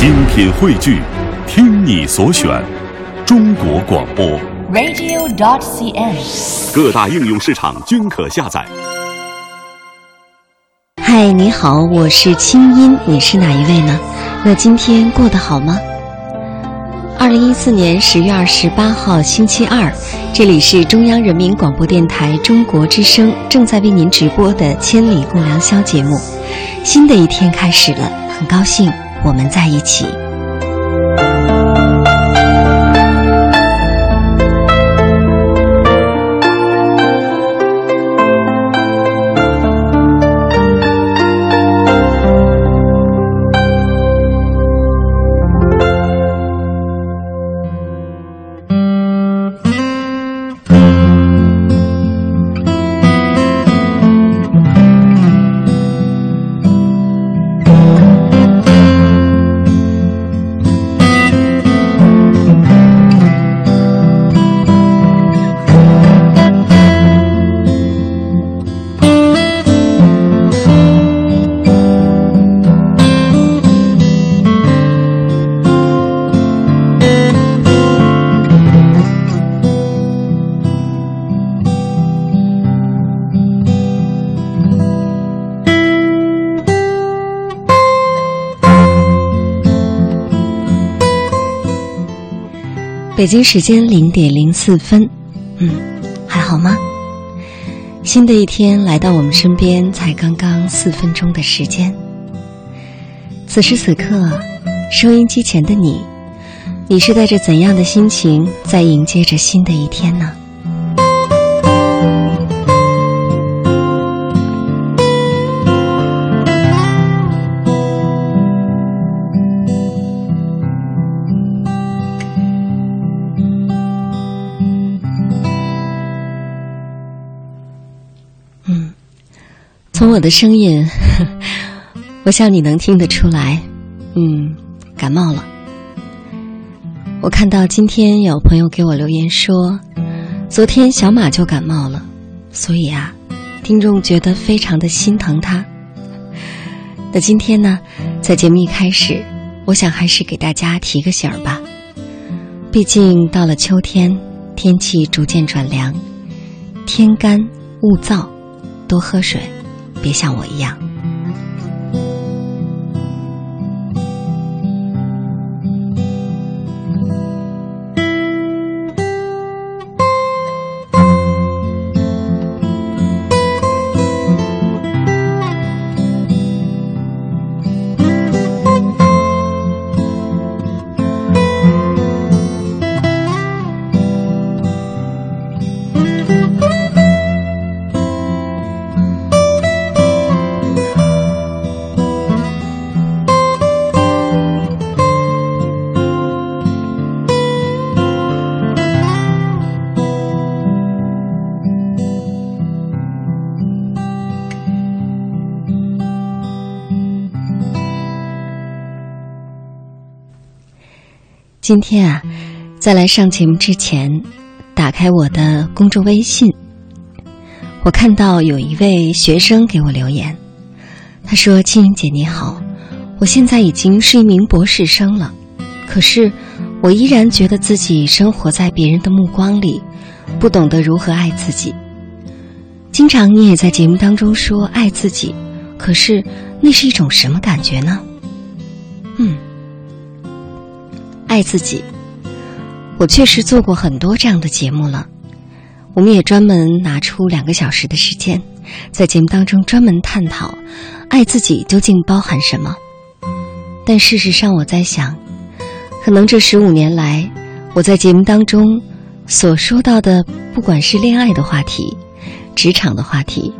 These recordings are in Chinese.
精品汇聚，听你所选，中国广播。radio.dot.cn，。各大应用市场均可下载。嗨，你好，我是清音，你是哪一位呢？那今天过得好吗？二零一四年十月二十八号星期二，这里是中央人民广播电台中国之声正在为您直播的《千里共良宵》节目。新的一天开始了，很高兴我们在一起。北京时间零点零四分，嗯，还好吗？新的一天来到我们身边，才刚刚四分钟的时间。此时此刻，收音机前的你，你是带着怎样的心情在迎接着新的一天呢？从我的声音，我想你能听得出来，嗯，感冒了。我看到今天有朋友给我留言说，昨天小马就感冒了，所以啊，听众觉得非常的心疼他。那今天呢，在节目一开始，我想还是给大家提个醒儿吧。毕竟到了秋天，天气逐渐转凉，天干物燥。多喝水，别像我一样。今天啊，在来上节目之前，打开我的公众微信，我看到有一位学生给我留言，他说：“青云姐你好，我现在已经是一名博士生了，可是我依然觉得自己生活在别人的目光里，不懂得如何爱自己。经常你也在节目当中说爱自己，可是那是一种什么感觉呢？嗯。”爱自己，我确实做过很多这样的节目了。我们也专门拿出两个小时的时间，在节目当中专门探讨爱自己究竟包含什么。但事实上，我在想，可能这十五年来，我在节目当中所说到的，不管是恋爱的话题、职场的话题、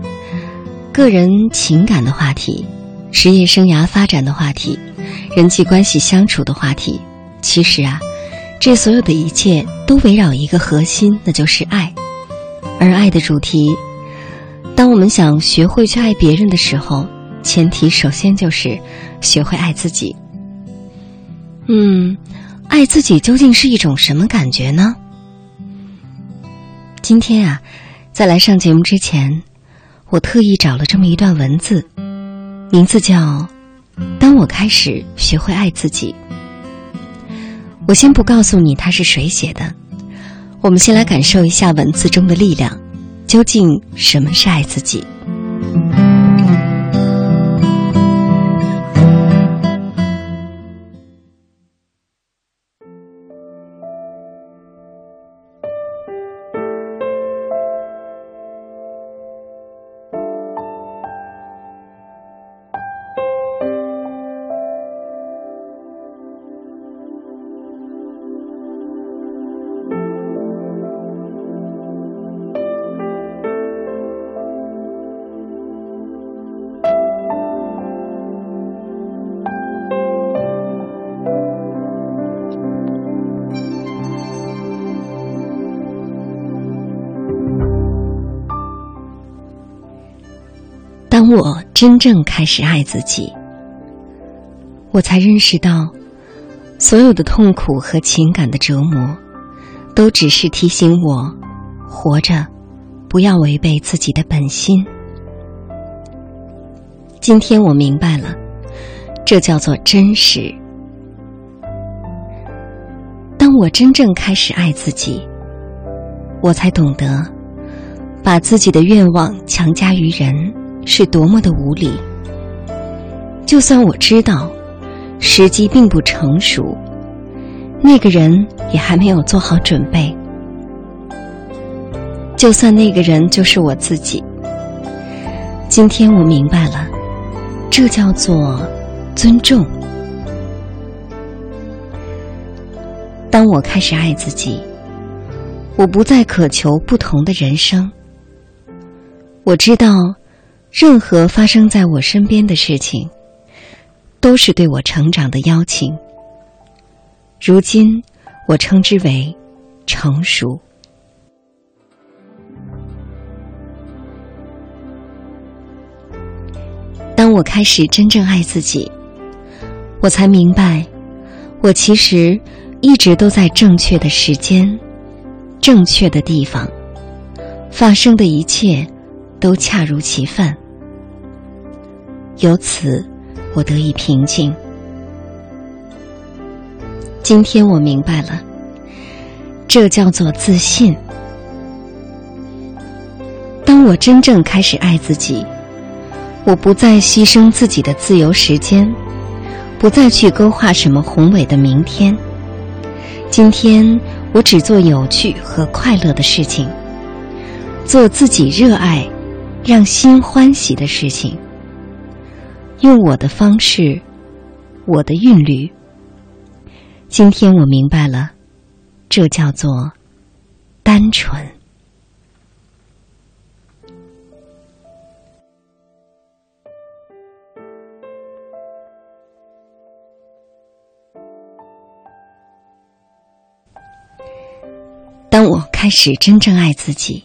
个人情感的话题、职业生涯发展的话题、人际关系相处的话题。其实啊，这所有的一切都围绕一个核心，那就是爱。而爱的主题，当我们想学会去爱别人的时候，前提首先就是学会爱自己。嗯，爱自己究竟是一种什么感觉呢？今天啊，在来上节目之前，我特意找了这么一段文字，名字叫《当我开始学会爱自己，我先不告诉你他是谁写的，我们先来感受一下文字中的力量。究竟什么是爱自己？我真正开始爱自己，我才认识到，所有的痛苦和情感的折磨，都只是提醒我，活着不要违背自己的本心。今天我明白了，这叫做真实。当我真正开始爱自己，我才懂得，把自己的愿望强加于人。是多么的无理！就算我知道时机并不成熟，那个人也还没有做好准备。就算那个人就是我自己，今天我明白了，这叫做尊重。当我开始爱自己，我不再渴求不同的人生。我知道。任何发生在我身边的事情，都是对我成长的邀请。如今，我称之为成熟。当我开始真正爱自己，我才明白，我其实一直都在正确的时间、正确的地方，发生的一切都恰如其分。由此，我得以平静。今天我明白了，这叫做自信。当我真正开始爱自己，我不再牺牲自己的自由时间，不再去勾画什么宏伟的明天。今天，我只做有趣和快乐的事情，做自己热爱、让心欢喜的事情。用我的方式，我的韵律。今天我明白了，这叫做单纯。当我开始真正爱自己，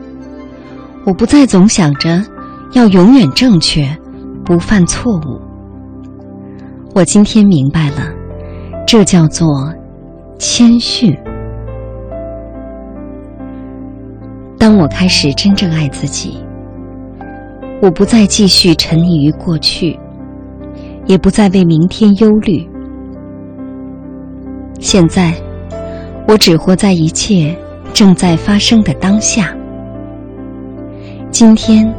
我不再总想着要永远正确。不犯错误，我今天明白了，这叫做谦逊。当我开始真正爱自己，我不再继续沉溺于过去，也不再为明天忧虑。现在，我只活在一切正在发生的当下。今天。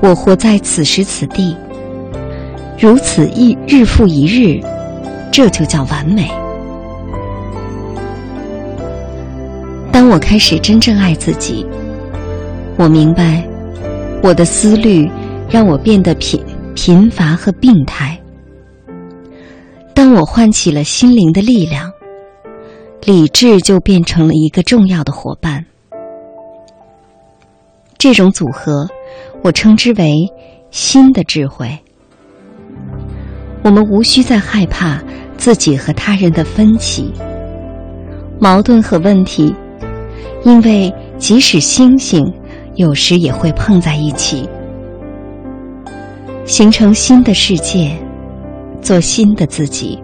我活在此时此地，如此一日复一日，这就叫完美。当我开始真正爱自己，我明白，我的思虑让我变得贫贫乏和病态。当我唤起了心灵的力量，理智就变成了一个重要的伙伴。这种组合。我称之为新的智慧。我们无需再害怕自己和他人的分歧、矛盾和问题，因为即使星星有时也会碰在一起，形成新的世界，做新的自己。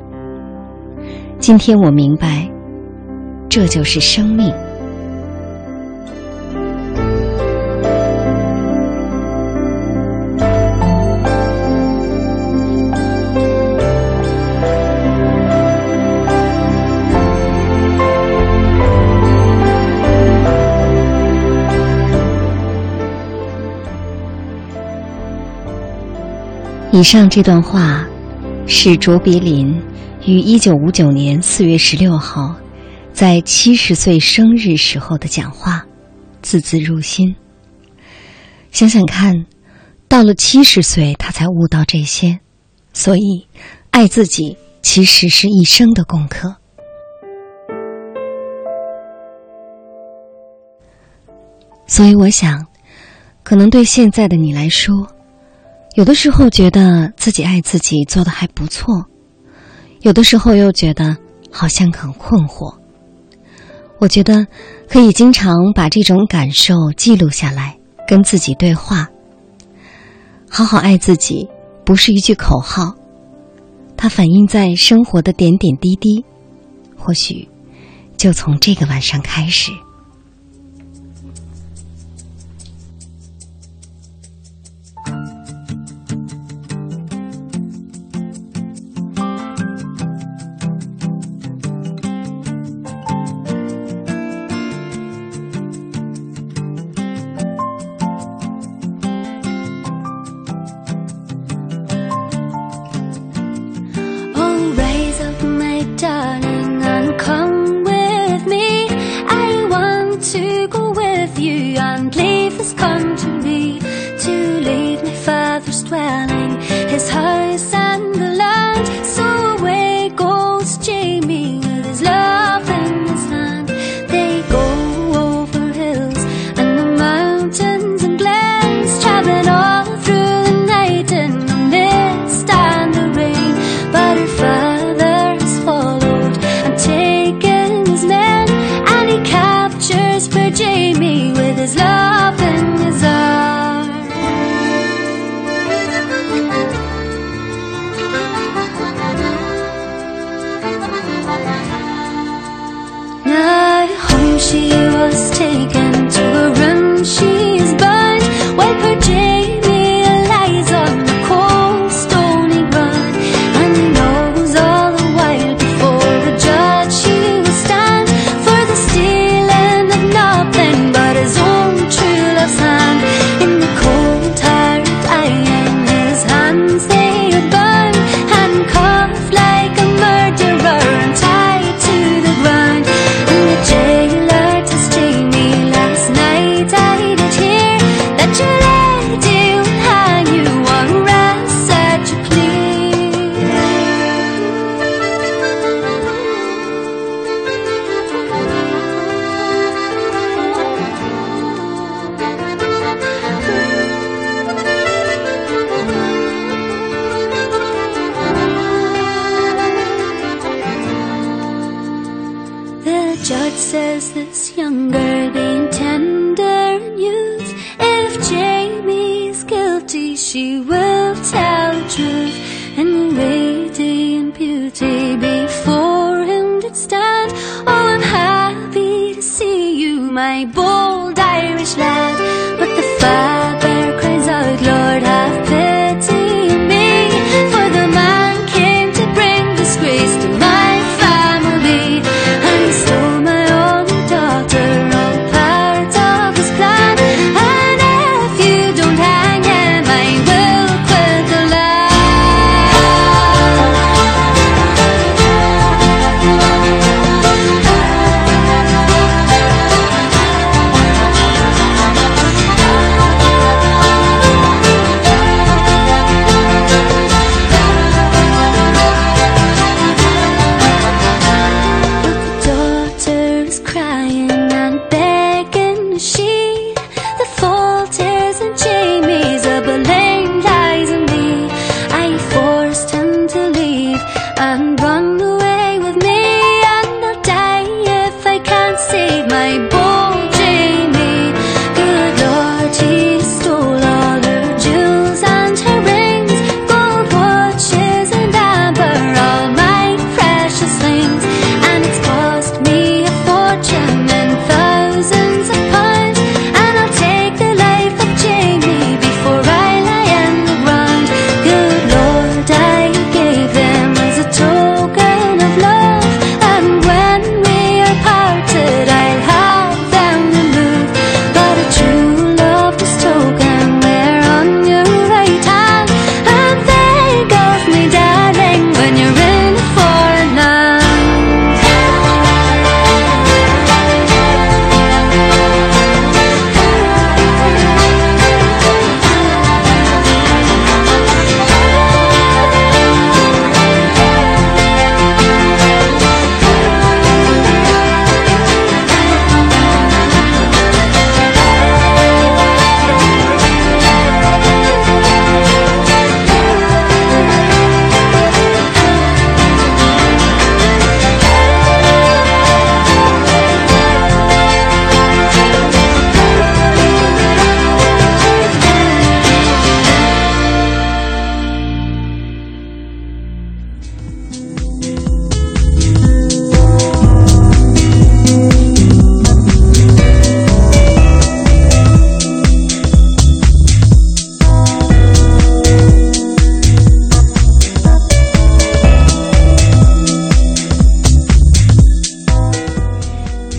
今天我明白，这就是生命。以上这段话是卓别林于一九五九年四月十六号在七十岁生日时候的讲话，字字入心。想想看，到了七十岁他才悟到这些，所以爱自己其实是一生的功课。所以我想，可能对现在的你来说。有的时候觉得自己爱自己做的还不错，有的时候又觉得好像很困惑。我觉得可以经常把这种感受记录下来，跟自己对话。好好爱自己不是一句口号，它反映在生活的点点滴滴。或许就从这个晚上开始。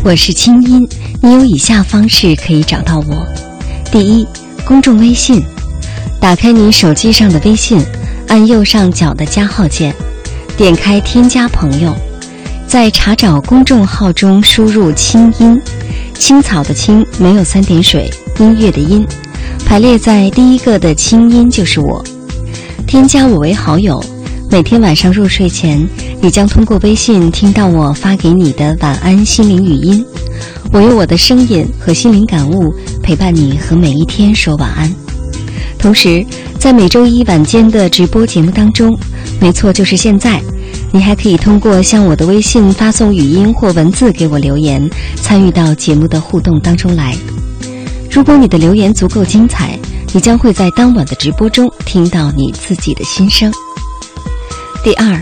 我是清音，你有以下方式可以找到我：第一，公众微信，打开你手机上的微信，按右上角的加号键，点开添加朋友，在查找公众号中输入“清音”，青草的青没有三点水，音乐的音，排列在第一个的清音就是我，添加我为好友。每天晚上入睡前，你将通过微信听到我发给你的晚安心灵语音。我用我的声音和心灵感悟陪伴你和每一天说晚安。同时，在每周一晚间的直播节目当中，没错，就是现在，你还可以通过向我的微信发送语音或文字给我留言，参与到节目的互动当中来。如果你的留言足够精彩，你将会在当晚的直播中听到你自己的心声。第二，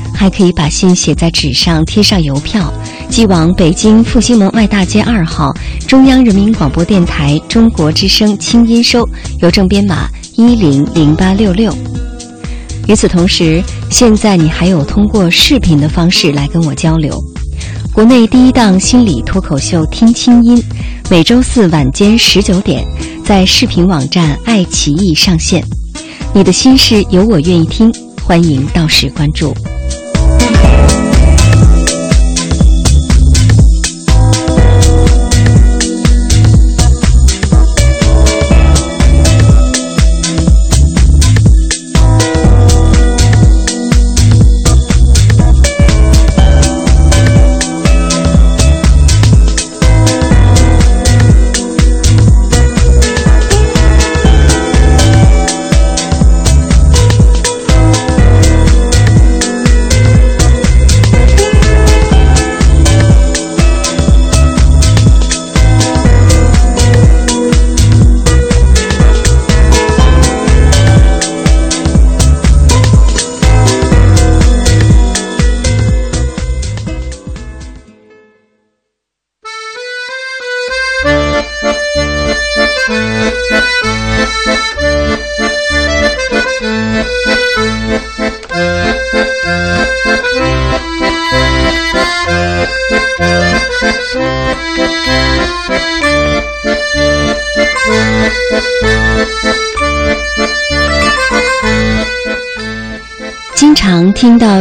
还可以把信写在纸上，贴上邮票，寄往北京复兴门外大街二号中央人民广播电台中国之声清音收，邮政编码一零零八六六。与此同时，现在你还有通过视频的方式来跟我交流。国内第一档心理脱口秀《听清音》，每周四晚间十九点在视频网站爱奇艺上线。你的心事有我愿意听，欢迎到时关注。听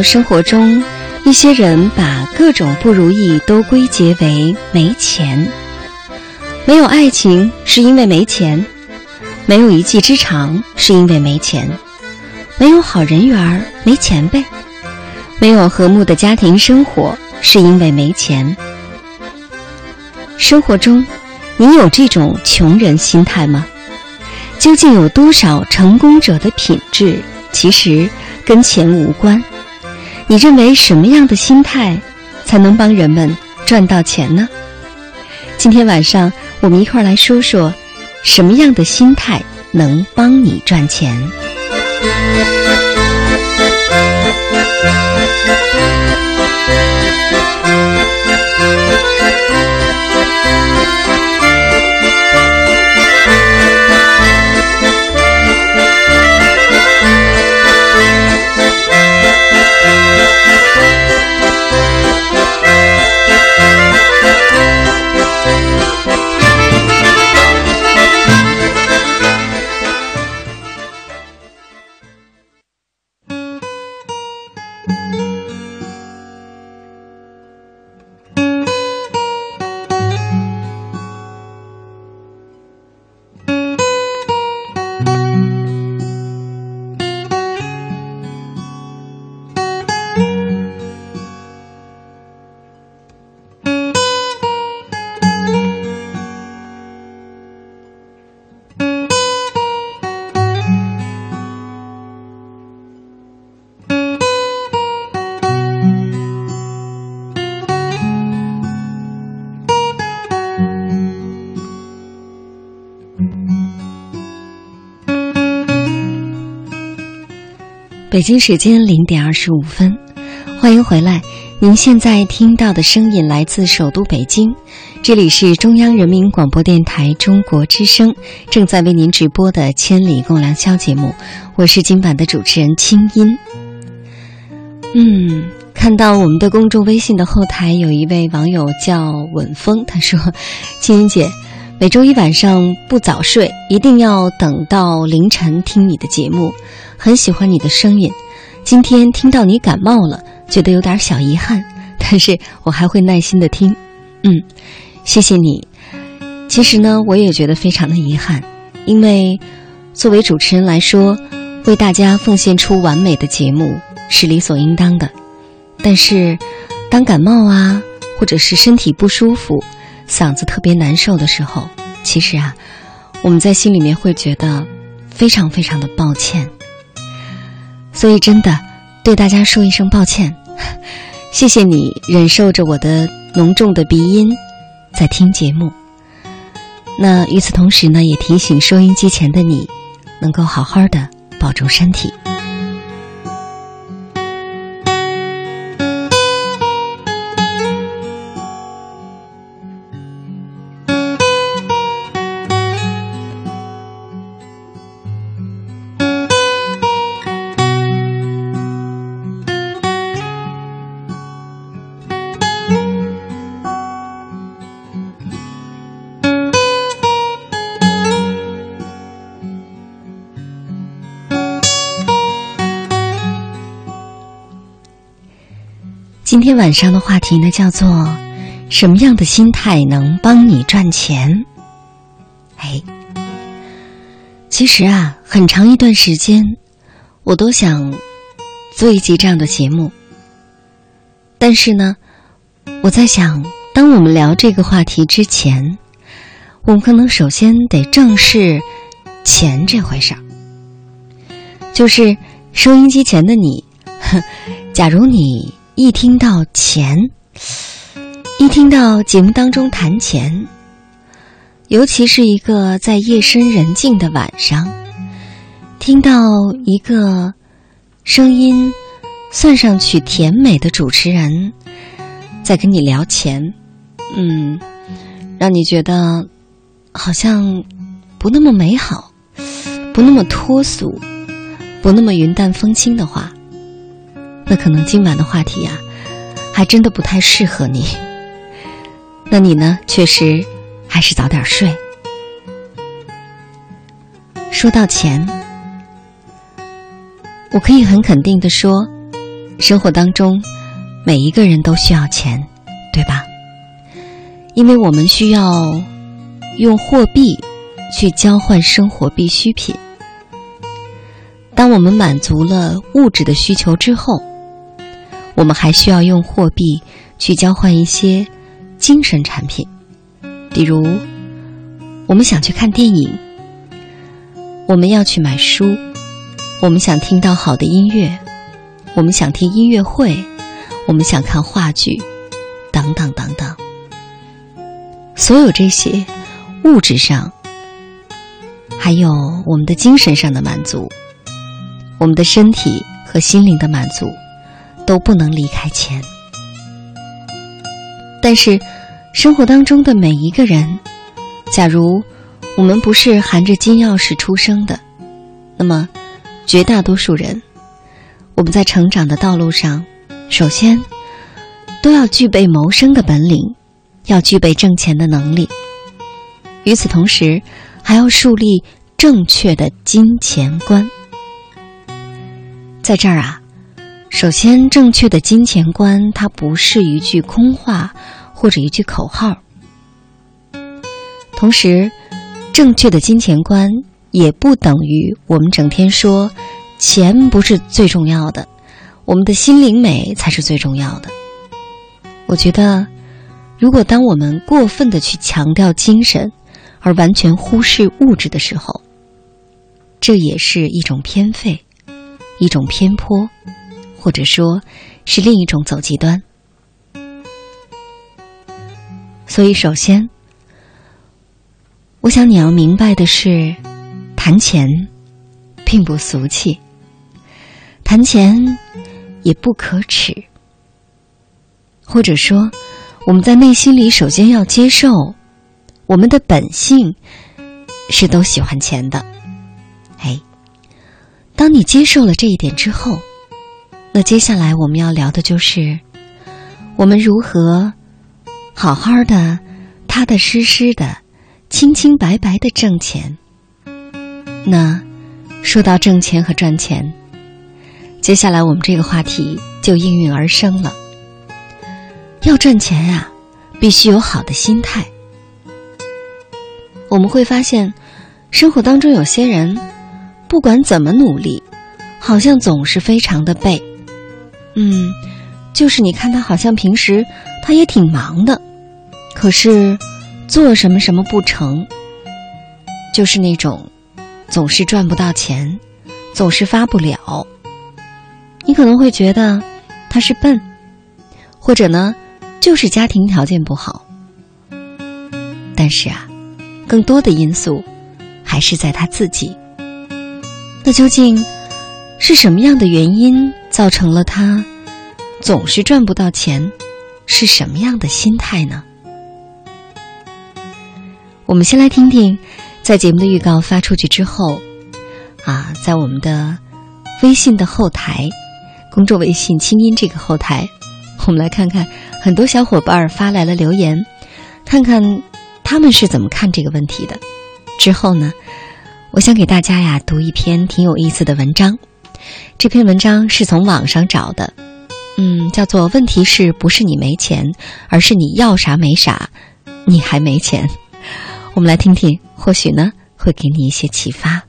生活中一些人把各种不如意都归结为没钱，没有爱情是因为没钱，没有一技之长是因为没钱，没有好人缘没钱呗，没有和睦的家庭生活是因为没钱。生活中，你有这种穷人心态吗？究竟有多少成功者的品质其实跟钱无关？你认为什么样的心态才能帮人们赚到钱呢？今天晚上我们一块儿来说说，什么样的心态能帮你赚钱。北京时间零点二十五分，欢迎回来。您现在听到的声音来自首都北京，这里是中央人民广播电台中国之声正在为您直播的《千里共良宵》节目，我是今晚的主持人清音。嗯，看到我们的公众微信的后台有一位网友叫稳风，他说：“清音姐，每周一晚上不早睡，一定要等到凌晨听你的节目。”很喜欢你的声音，今天听到你感冒了，觉得有点小遗憾，但是我还会耐心的听。嗯，谢谢你。其实呢，我也觉得非常的遗憾，因为作为主持人来说，为大家奉献出完美的节目是理所应当的。但是，当感冒啊，或者是身体不舒服、嗓子特别难受的时候，其实啊，我们在心里面会觉得非常非常的抱歉。所以，真的对大家说一声抱歉，谢谢你忍受着我的浓重的鼻音在听节目。那与此同时呢，也提醒收音机前的你，能够好好的保重身体。今天晚上的话题呢，叫做“什么样的心态能帮你赚钱？”哎，其实啊，很长一段时间，我都想做一集这样的节目。但是呢，我在想，当我们聊这个话题之前，我们可能首先得正视钱这回事儿。就是收音机前的你，假如你。一听到钱，一听到节目当中谈钱，尤其是一个在夜深人静的晚上，听到一个声音算上去甜美的主持人在跟你聊钱，嗯，让你觉得好像不那么美好，不那么脱俗，不那么云淡风轻的话。那可能今晚的话题呀，还真的不太适合你。那你呢？确实，还是早点睡。说到钱，我可以很肯定的说，生活当中每一个人都需要钱，对吧？因为我们需要用货币去交换生活必需品。当我们满足了物质的需求之后，我们还需要用货币去交换一些精神产品，比如我们想去看电影，我们要去买书，我们想听到好的音乐，我们想听音乐会，我们想看话剧，等等等等。所有这些物质上，还有我们的精神上的满足，我们的身体和心灵的满足，都不能离开钱。但是，生活当中的每一个人，假如我们不是含着金钥匙出生的，那么绝大多数人，我们在成长的道路上，首先都要具备谋生的本领。要具备挣钱的能力，与此同时，还要树立正确的金钱观。在这儿啊，首先，正确的金钱观它不是一句空话或者一句口号。同时，正确的金钱观也不等于我们整天说钱不是最重要的，我们的心灵美才是最重要的。我觉得。如果当我们过分的去强调精神，而完全忽视物质的时候，这也是一种偏废，一种偏颇，或者说是另一种走极端。所以，首先，我想你要明白的是，谈钱并不俗气，谈钱也不可耻，或者说。我们在内心里首先要接受，我们的本性是都喜欢钱的。哎，当你接受了这一点之后，那接下来我们要聊的就是我们如何好好的、踏踏实实的、清清白白的挣钱。那说到挣钱和赚钱，接下来我们这个话题就应运而生了。要赚钱呀，必须有好的心态。我们会发现，生活当中有些人，不管怎么努力，好像总是非常的背。嗯，就是你看他好像平时他也挺忙的，可是做什么什么不成，就是那种总是赚不到钱，总是发不了。你可能会觉得他是笨，或者呢？就是家庭条件不好，但是啊，更多的因素还是在他自己。那究竟是什么样的原因造成了他总是赚不到钱？是什么样的心态呢？我们先来听听，在节目的预告发出去之后，啊，在我们的微信的后台，公众微信“清音”这个后台，我们来看看。很多小伙伴发来了留言，看看他们是怎么看这个问题的。之后呢，我想给大家呀读一篇挺有意思的文章。这篇文章是从网上找的，嗯，叫做“问题是不是你没钱，而是你要啥没啥，你还没钱”。我们来听听，或许呢会给你一些启发。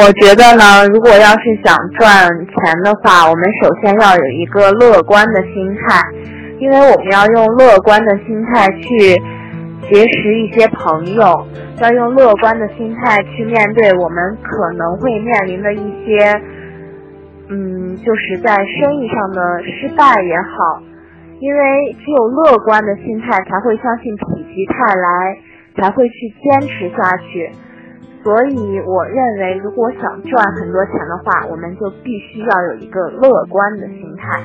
我觉得呢，如果要是想赚钱的话，我们首先要有一个乐观的心态，因为我们要用乐观的心态去结识一些朋友，要用乐观的心态去面对我们可能会面临的一些，嗯，就是在生意上的失败也好，因为只有乐观的心态才会相信否极泰来，才会去坚持下去。所以，我认为，如果想赚很多钱的话，我们就必须要有一个乐观的心态。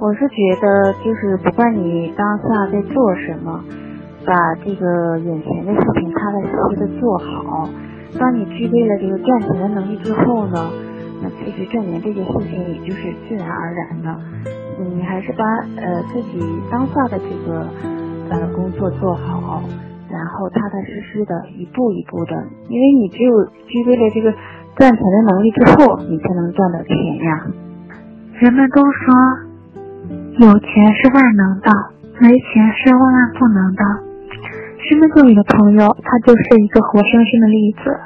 我是觉得，就是不管你当下在做什么，把这个眼前的事情踏踏实实的做好。当你具备了这个赚钱的能力之后呢，那其实赚钱这件事情也就是自然而然的。你还是把呃自己当下的这个呃工作做好，然后踏踏实实的一步一步的，因为你只有具备了这个赚钱的能力之后，你才能赚到钱呀。人们都说有钱是万能的，没钱是万万不能的。身边就有个朋友，他就是一个活生生的例子。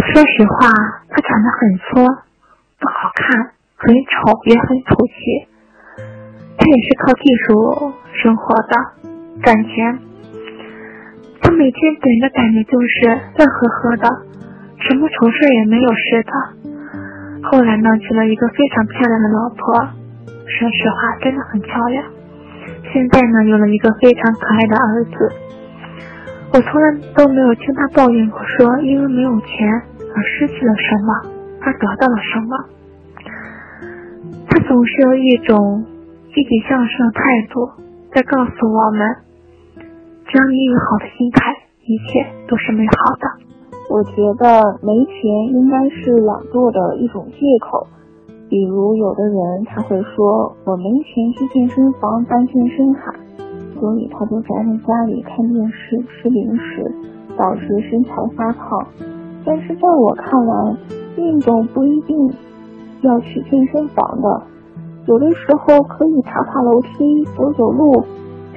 说实话，他长得很挫，不好看。很丑，也很土气。他也是靠技术生活的，赚钱。他每天给人的感觉就是乐呵呵的，什么愁事也没有似的。后来呢，娶了一个非常漂亮的老婆，说实话，真的很漂亮。现在呢，有了一个非常可爱的儿子。我从来都没有听他抱怨过，说因为没有钱而失去了什么，而得到了什么。他总是有一种积极向上的态度，在告诉我们：只要你有好的心态，一切都是美好的。我觉得没钱应该是懒惰的一种借口。比如，有的人他会说：“我没钱去健身房办健身卡，所以他就宅在家里看电视、吃零食，导致身材发胖。”但是在我看来，运动不一定。要去健身房的，有的时候可以爬爬楼梯、走走路、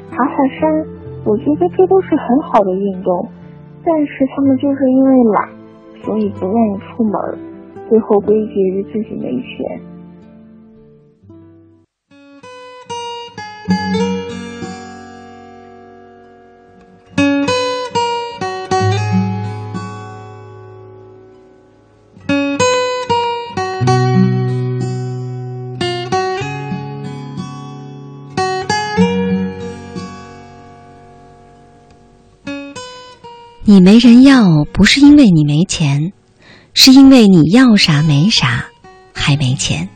爬爬山，我觉得这都是很好的运动。但是他们就是因为懒，所以不愿意出门，最后归结于自己没钱。你没人要，不是因为你没钱，是因为你要啥没啥，还没钱。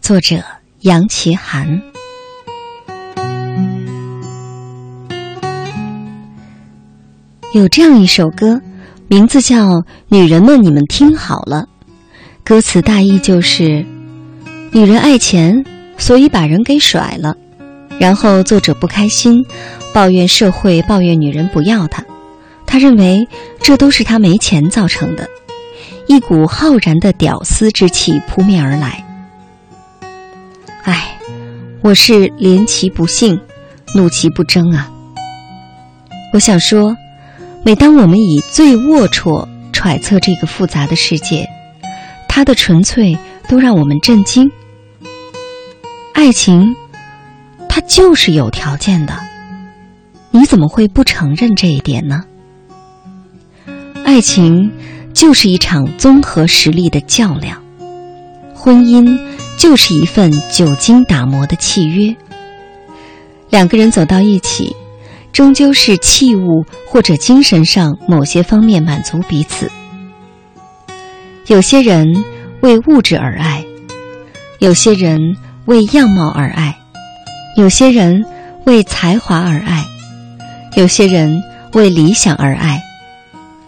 作者杨奇涵。有这样一首歌，名字叫《女人们，你们听好了》，歌词大意就是：女人爱钱，所以把人给甩了，然后作者不开心，抱怨社会，抱怨女人不要他。他认为这都是他没钱造成的，一股浩然的屌丝之气扑面而来。唉，我是怜其不幸，怒其不争啊！我想说，每当我们以最龌龊揣测这个复杂的世界，它的纯粹都让我们震惊。爱情，它就是有条件的，你怎么会不承认这一点呢？爱情就是一场综合实力的较量，婚姻就是一份久经打磨的契约。两个人走到一起，终究是器物或者精神上某些方面满足彼此。有些人为物质而爱，有些人为样貌而爱，有些人为才华而爱，有些人为理想而爱。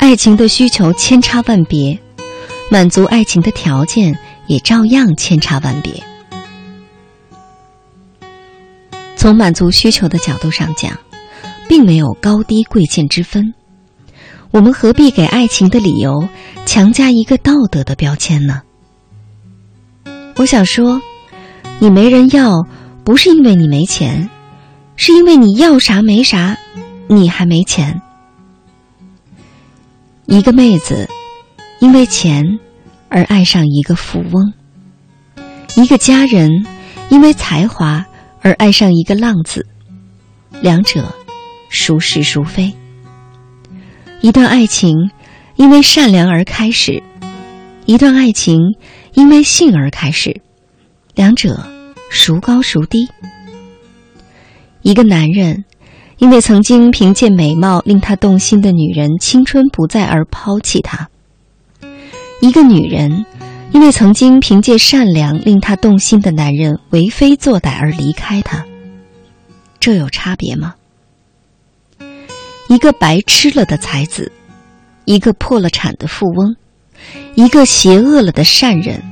爱情的需求千差万别，满足爱情的条件也照样千差万别。从满足需求的角度上讲，并没有高低贵贱之分。我们何必给爱情的理由强加一个道德的标签呢？我想说，你没人要，不是因为你没钱，是因为你要啥没啥，你还没钱。一个妹子因为钱而爱上一个富翁，一个家人因为才华而爱上一个浪子，两者孰是孰非？一段爱情因为善良而开始，一段爱情因为性而开始，两者孰高孰低？一个男人。因为曾经凭借美貌令他动心的女人青春不在而抛弃他，一个女人因为曾经凭借善良令他动心的男人为非作歹而离开他，这有差别吗？一个白痴了的才子，一个破了产的富翁，一个邪恶了的善人，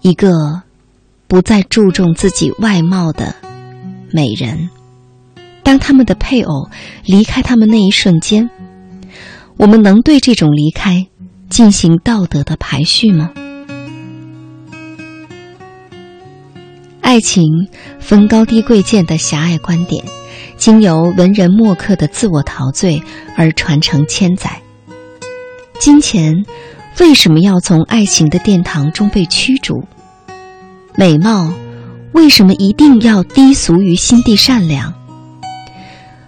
一个不再注重自己外貌的美人。当他们的配偶离开他们那一瞬间，我们能对这种离开进行道德的排序吗？爱情分高低贵贱的狭隘观点，经由文人墨客的自我陶醉而传承千载。金钱为什么要从爱情的殿堂中被驱逐？美貌为什么一定要低俗于心地善良？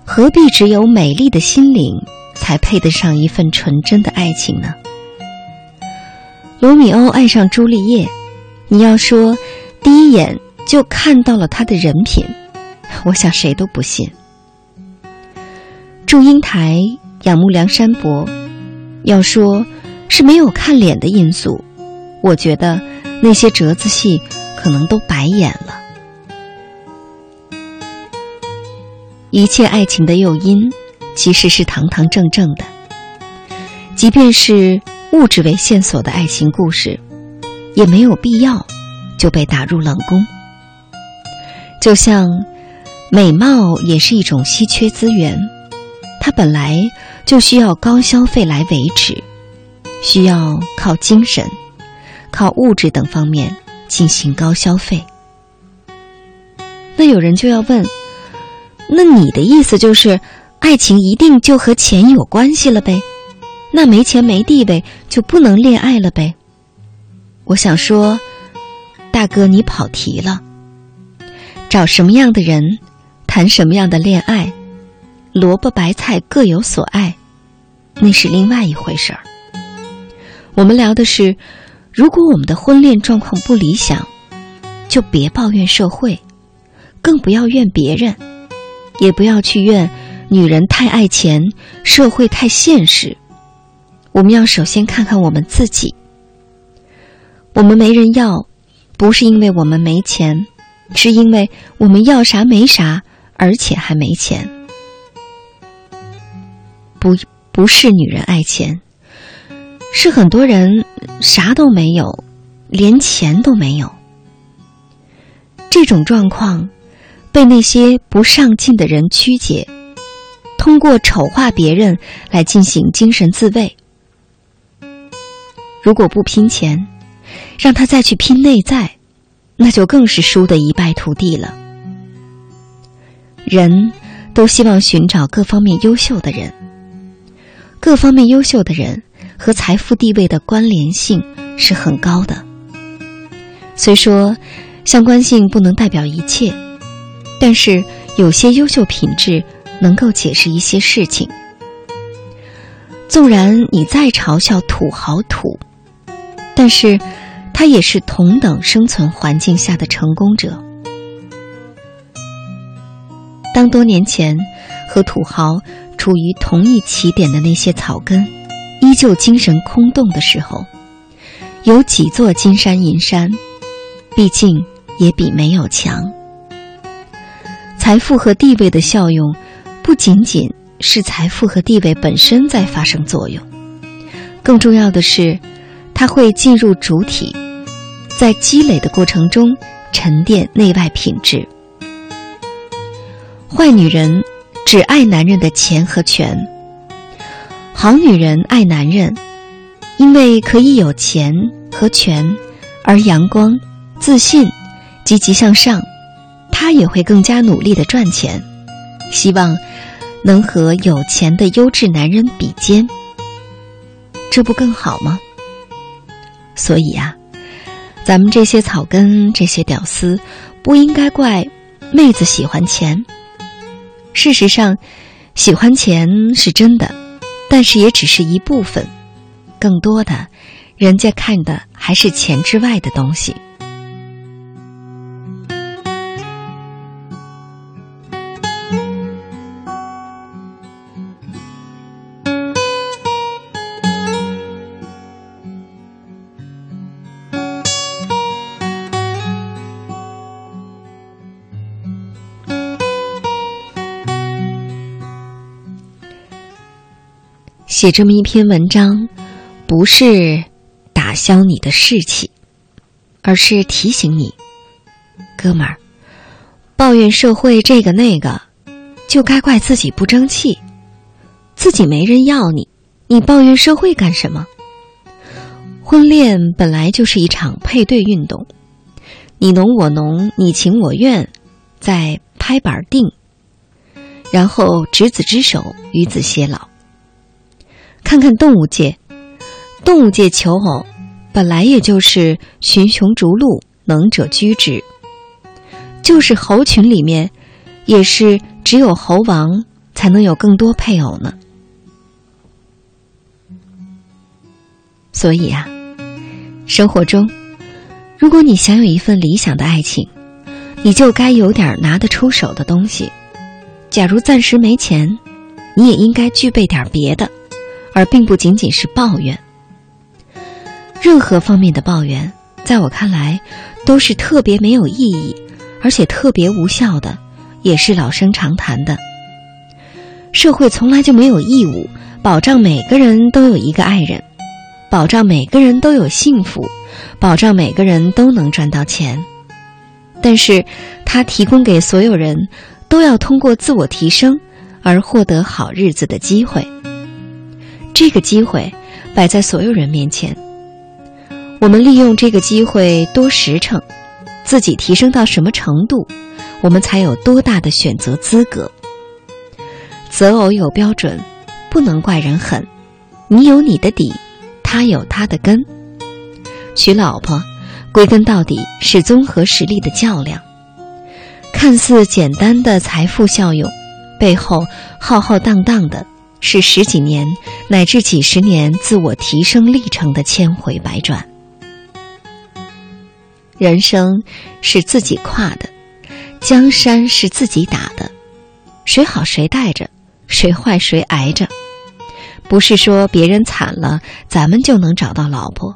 何必只有美丽的心灵才配得上一份纯真的爱情呢？罗密欧爱上朱丽叶，你要说第一眼就看到了他的人品，我想谁都不信。祝英台仰慕梁山伯，要说是没有看脸的因素，我觉得那些折子戏可能都白演了。一切爱情的诱因，其实是堂堂正正的。即便是物质为线索的爱情故事，也没有必要就被打入冷宫。就像美貌也是一种稀缺资源，它本来就需要高消费来维持，需要靠精神、靠物质等方面进行高消费。那有人就要问。那你的意思就是，爱情一定就和钱有关系了呗？那没钱没地位就不能恋爱了呗？我想说，大哥你跑题了。找什么样的人，谈什么样的恋爱，萝卜白菜各有所爱，那是另外一回事儿。我们聊的是，如果我们的婚恋状况不理想，就别抱怨社会，更不要怨别人。也不要去怨女人太爱钱，社会太现实。我们要首先看看我们自己。我们没人要，不是因为我们没钱，是因为我们要啥没啥，而且还没钱。不，不是女人爱钱，是很多人啥都没有，连钱都没有。这种状况。被那些不上进的人曲解，通过丑化别人来进行精神自慰。如果不拼钱，让他再去拼内在，那就更是输得一败涂地了。人都希望寻找各方面优秀的人，各方面优秀的人和财富地位的关联性是很高的。虽说相关性不能代表一切。但是有些优秀品质能够解释一些事情。纵然你再嘲笑土豪土，但是他也是同等生存环境下的成功者。当多年前和土豪处于同一起点的那些草根，依旧精神空洞的时候，有几座金山银山，毕竟也比没有强。财富和地位的效用，不仅仅是财富和地位本身在发生作用，更重要的是，它会进入主体，在积累的过程中沉淀内外品质。坏女人只爱男人的钱和权，好女人爱男人，因为可以有钱和权，而阳光、自信、积极向上。他也会更加努力的赚钱，希望能和有钱的优质男人比肩，这不更好吗？所以呀，咱们这些草根、这些屌丝，不应该怪妹子喜欢钱。事实上，喜欢钱是真的，但是也只是一部分，更多的，人家看的还是钱之外的东西。写这么一篇文章，不是打消你的士气，而是提醒你，哥们儿，抱怨社会这个那个，就该怪自己不争气，自己没人要你，你抱怨社会干什么？婚恋本来就是一场配对运动，你侬我侬，你情我愿，在拍板定，然后执子之手，与子偕老。看看动物界，动物界求偶本来也就是群雄逐鹿，能者居之。就是猴群里面，也是只有猴王才能有更多配偶呢。所以啊，生活中，如果你想有一份理想的爱情，你就该有点拿得出手的东西。假如暂时没钱，你也应该具备点别的，而并不仅仅是抱怨。任何方面的抱怨，在我看来，都是特别没有意义，而且特别无效的，也是老生常谈的。社会从来就没有义务保障每个人都有一个爱人。保障每个人都有幸福，保障每个人都能赚到钱，但是，他提供给所有人都要通过自我提升而获得好日子的机会。这个机会摆在所有人面前，我们利用这个机会多实诚，自己提升到什么程度，我们才有多大的选择资格。择偶有标准，不能怪人狠，你有你的底。他有他的根，娶老婆，归根到底是综合实力的较量。看似简单的财富效用，背后浩浩荡荡的是十几年乃至几十年自我提升历程的千回百转。人生是自己跨的，江山是自己打的，谁好谁带着，谁坏谁挨着。不是说别人惨了，咱们就能找到老婆。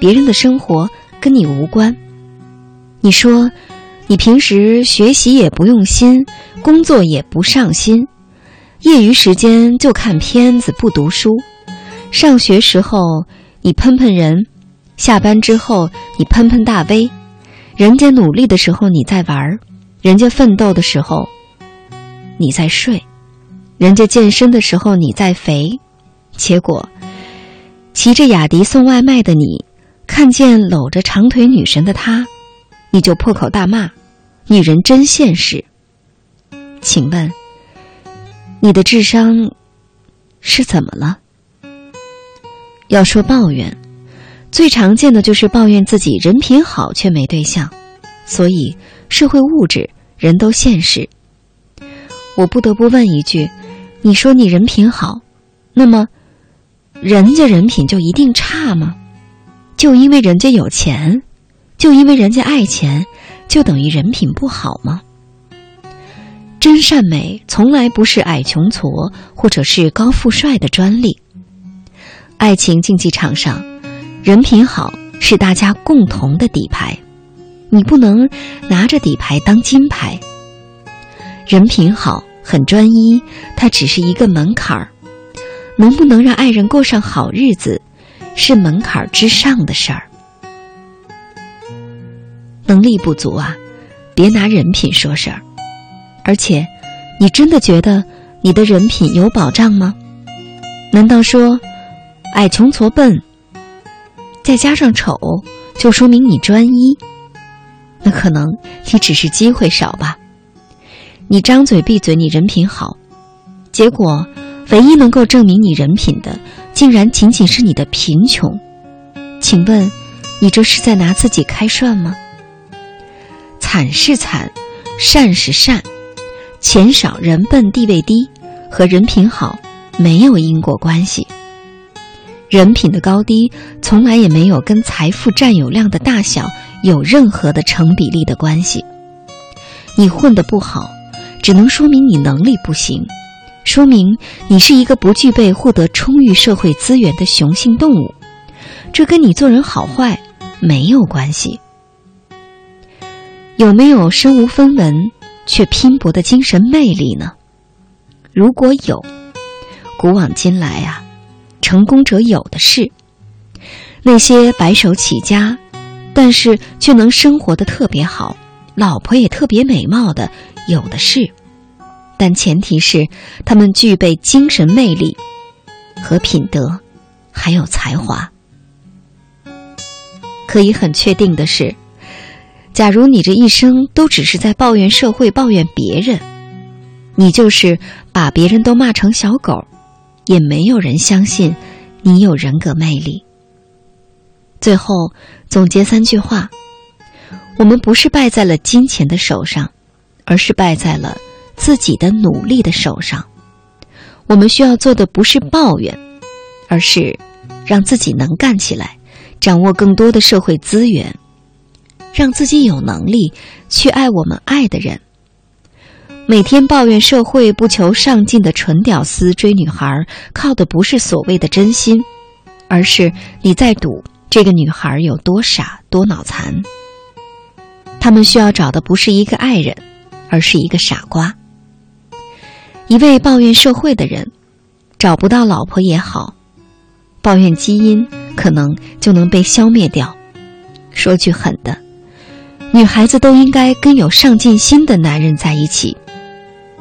别人的生活跟你无关。你说，你平时学习也不用心，工作也不上心，业余时间就看片子不读书。上学时候你喷喷人，下班之后你喷喷大 V。人家努力的时候你在玩儿，人家奋斗的时候你在睡，人家健身的时候你在肥。结果，骑着雅迪送外卖的你，看见搂着长腿女神的他，你就破口大骂：“女人真现实。”请问，你的智商是怎么了？要说抱怨，最常见的就是抱怨自己人品好却没对象，所以社会物质，人都现实。我不得不问一句：你说你人品好，那么？人家人品就一定差吗？就因为人家有钱，就因为人家爱钱，就等于人品不好吗？真善美从来不是矮穷矬或者是高富帅的专利。爱情竞技场上，人品好是大家共同的底牌，你不能拿着底牌当金牌。人品好很专一，它只是一个门槛儿。能不能让爱人过上好日子，是门槛之上的事儿。能力不足啊，别拿人品说事儿。而且，你真的觉得你的人品有保障吗？难道说矮穷矬笨，再加上丑，就说明你专一？那可能你只是机会少吧。你张嘴闭嘴，你人品好，结果。唯一能够证明你人品的，竟然仅仅是你的贫穷。请问，你这是在拿自己开涮吗？惨是惨，善是善，钱少人笨地位低，和人品好没有因果关系。人品的高低，从来也没有跟财富占有量的大小有任何的成比例的关系。你混得不好，只能说明你能力不行。说明你是一个不具备获得充裕社会资源的雄性动物，这跟你做人好坏没有关系。有没有身无分文却拼搏的精神魅力呢？如果有，古往今来啊，成功者有的是。那些白手起家，但是却能生活的特别好，老婆也特别美貌的有的是，但前提是他们具备精神魅力和品德，还有才华。可以很确定的是，假如你这一生都只是在抱怨社会、抱怨别人，你就是把别人都骂成小狗，也没有人相信你有人格魅力。最后总结三句话：我们不是败在了金钱的手上，而是败在了自己的努力的手上。我们需要做的不是抱怨，而是让自己能干起来。掌握更多的社会资源，让自己有能力去爱我们爱的人。每天抱怨社会不求上进的纯屌丝追女孩，靠的不是所谓的真心，而是你在赌这个女孩有多傻多脑残。他们需要找的不是一个爱人，而是一个傻瓜。一位抱怨社会的人，找不到老婆也好。抱怨基因可能就能被消灭掉。说句狠的，女孩子都应该跟有上进心的男人在一起。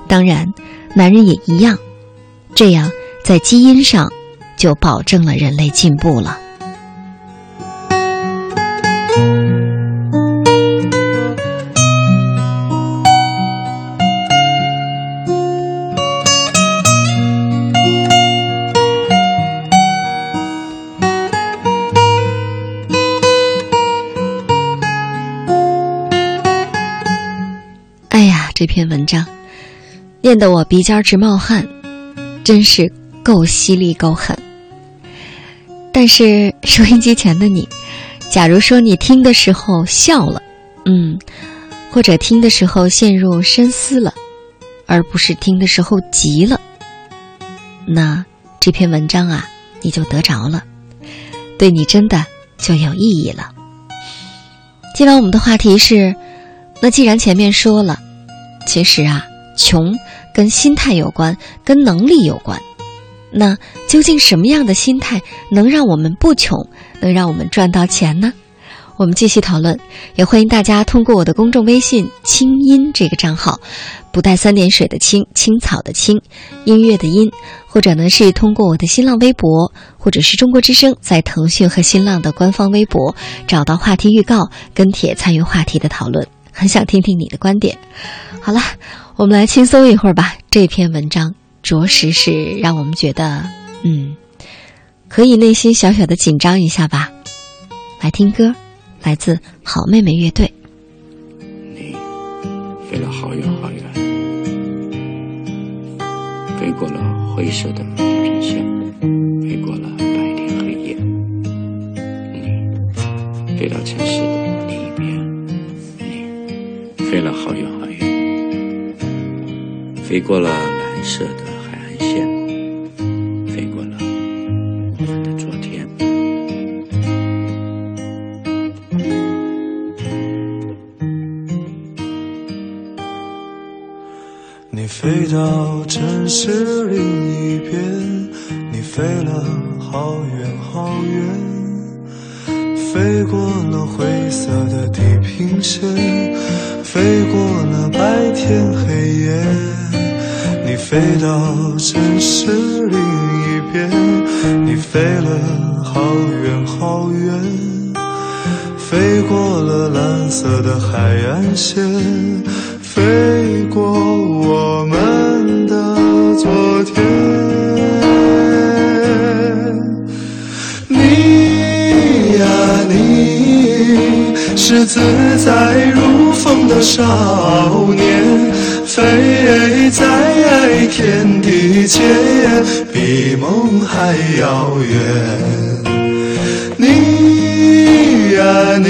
当然，男人也一样。这样在基因上就保证了人类进步了。这篇文章念得我鼻尖直冒汗，真是够犀利够狠。但是收音机前的你，假如说你听的时候笑了，嗯，或者听的时候陷入深思了，而不是听的时候急了，那这篇文章啊，你就得着了，对你真的就有意义了。今晚我们的话题是，那既然前面说了。其实啊，穷跟心态有关，跟能力有关。那究竟什么样的心态能让我们不穷，能让我们赚到钱呢？我们继续讨论，也欢迎大家通过我的公众微信“清音”这个账号，不带三点水的“青”，青草的“青”，音乐的“音”，或者呢是通过我的新浪微博，或者是中国之声在腾讯和新浪的官方微博找到话题预告，跟帖参与话题的讨论。很想听听你的观点。好了，我们来轻松一会儿吧。这篇文章着实是让我们觉得，嗯，可以内心小小的紧张一下吧。来听歌，来自好妹妹乐队。你飞了好远好远，飞过了灰色的地平线，飞过了白天黑夜。你飞到城市的另一边，你飞了好远好远。飞过了蓝色的海岸线，飞过了我们的昨天。你飞到城市另一边，你飞了好远好远，飞过了灰色的地平线，飞过了白天黑夜。你飞到城市另一边，你飞了好远好远，飞过了蓝色的海岸线，飞过我们的昨天。你呀，你是自在如风的少年。飞在天地间，比梦还遥远。你呀你，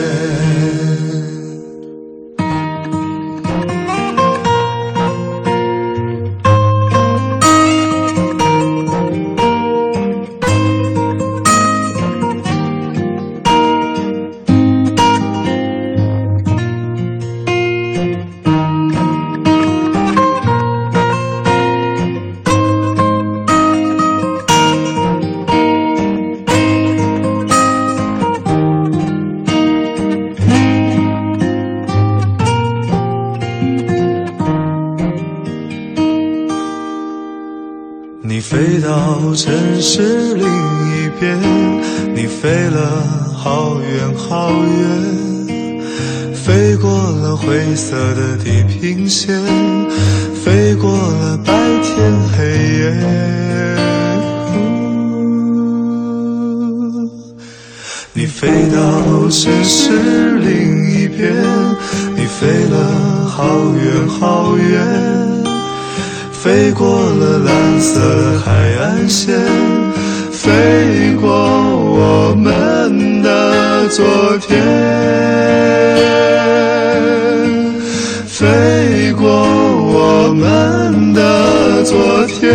昨天，飞过我们的昨天。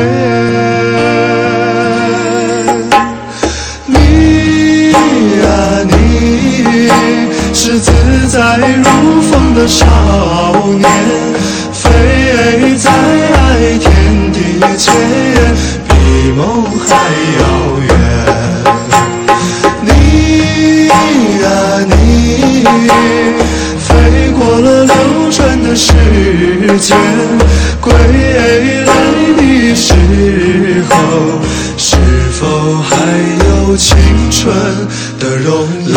你呀，你是自在如风的少年，间，归来的时候，是否还有青春的容颜？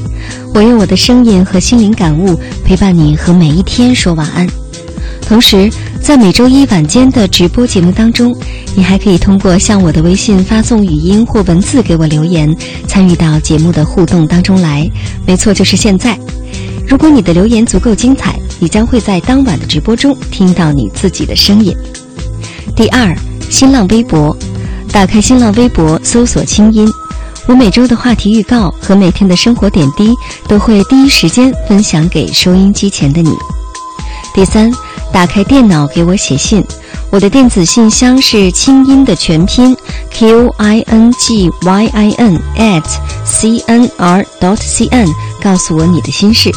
我用我的声音和心灵感悟陪伴你和每一天说晚安。同时，在每周一晚间的直播节目当中，你还可以通过向我的微信发送语音或文字给我留言，参与到节目的互动当中来。没错，就是现在。如果你的留言足够精彩，你将会在当晚的直播中听到你自己的声音。第二，新浪微博。打开新浪微博，搜索“清音”，我每周的话题预告和每天的生活点滴都会第一时间分享给收音机前的你。第三，打开电脑给我写信，我的电子信箱是“清音”的全拼 q i n g y i n at c n r dot c n，告诉我你的心事。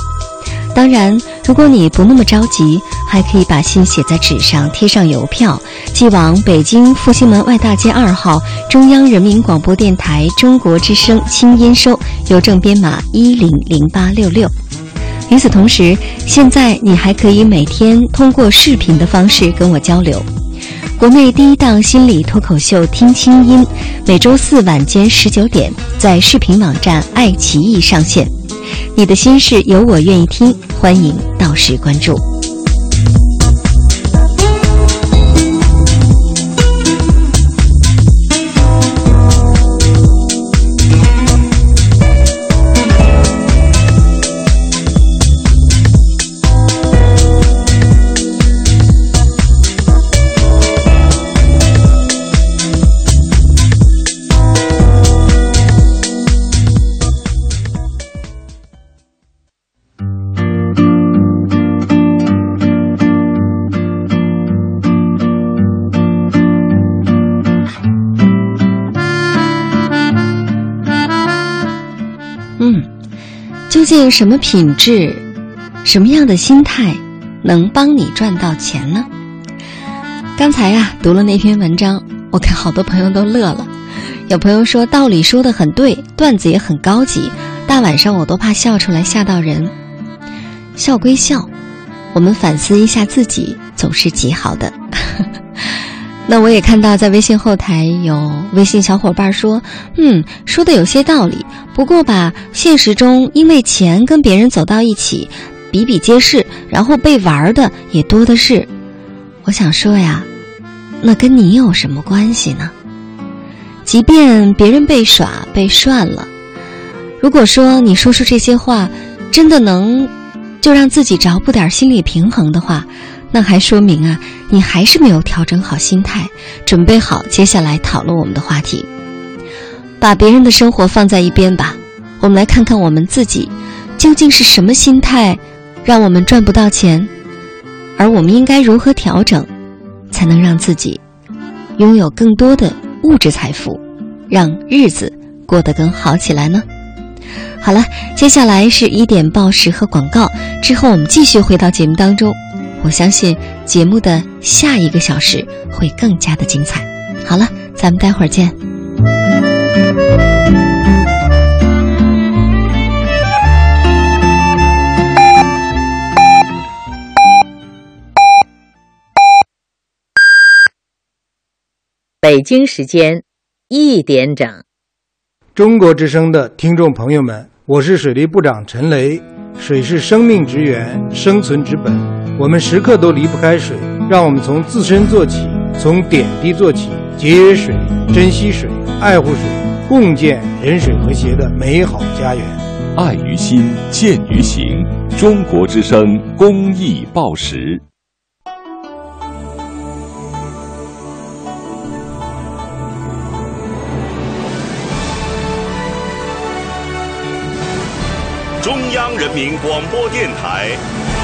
当然，如果你不那么着急，还可以把信写在纸上，贴上邮票，寄往北京复兴门外大街二号中央人民广播电台中国之声清音收，邮政编码一零零八六六。与此同时，现在你还可以每天通过视频的方式跟我交流。国内第一档心理脱口秀《听清音》，每周四晚间十九点在视频网站爱奇艺上线。你的心事有我愿意听，欢迎到时关注。究竟什么品质、什么样的心态能帮你赚到钱呢？刚才呀，读了那篇文章，我看好多朋友都乐了。有朋友说道理说的很对，段子也很高级，大晚上我都怕笑出来吓到人。笑归笑，我们反思一下自己总是极好的。那我也看到在微信后台有微信小伙伴说：“嗯，说的有些道理，不过吧，现实中因为钱跟别人走到一起，比比皆是，然后被玩的也多的是。”我想说呀，那跟你有什么关系呢？即便别人被耍被涮了，如果说你说出这些话，真的能就让自己找补点心理平衡的话，那还说明啊，你还是没有调整好心态，准备好接下来讨论我们的话题。把别人的生活放在一边吧，我们来看看我们自己究竟是什么心态，让我们赚不到钱，而我们应该如何调整，才能让自己拥有更多的。物质财富，让日子过得更好起来呢。好了，接下来是一点报时和广告，之后我们继续回到节目当中。我相信节目的下一个小时会更加的精彩。好了，咱们待会儿见。北京时间一点整，中国之声的听众朋友们，我是水利部长陈雷。水是生命之源，生存之本，我们时刻都离不开水。让我们从自身做起，从点滴做起，节约水，珍惜水，爱护水，共建人水和谐的美好家园。爱于心，见于行。中国之声公益报时。中央人民广播电台《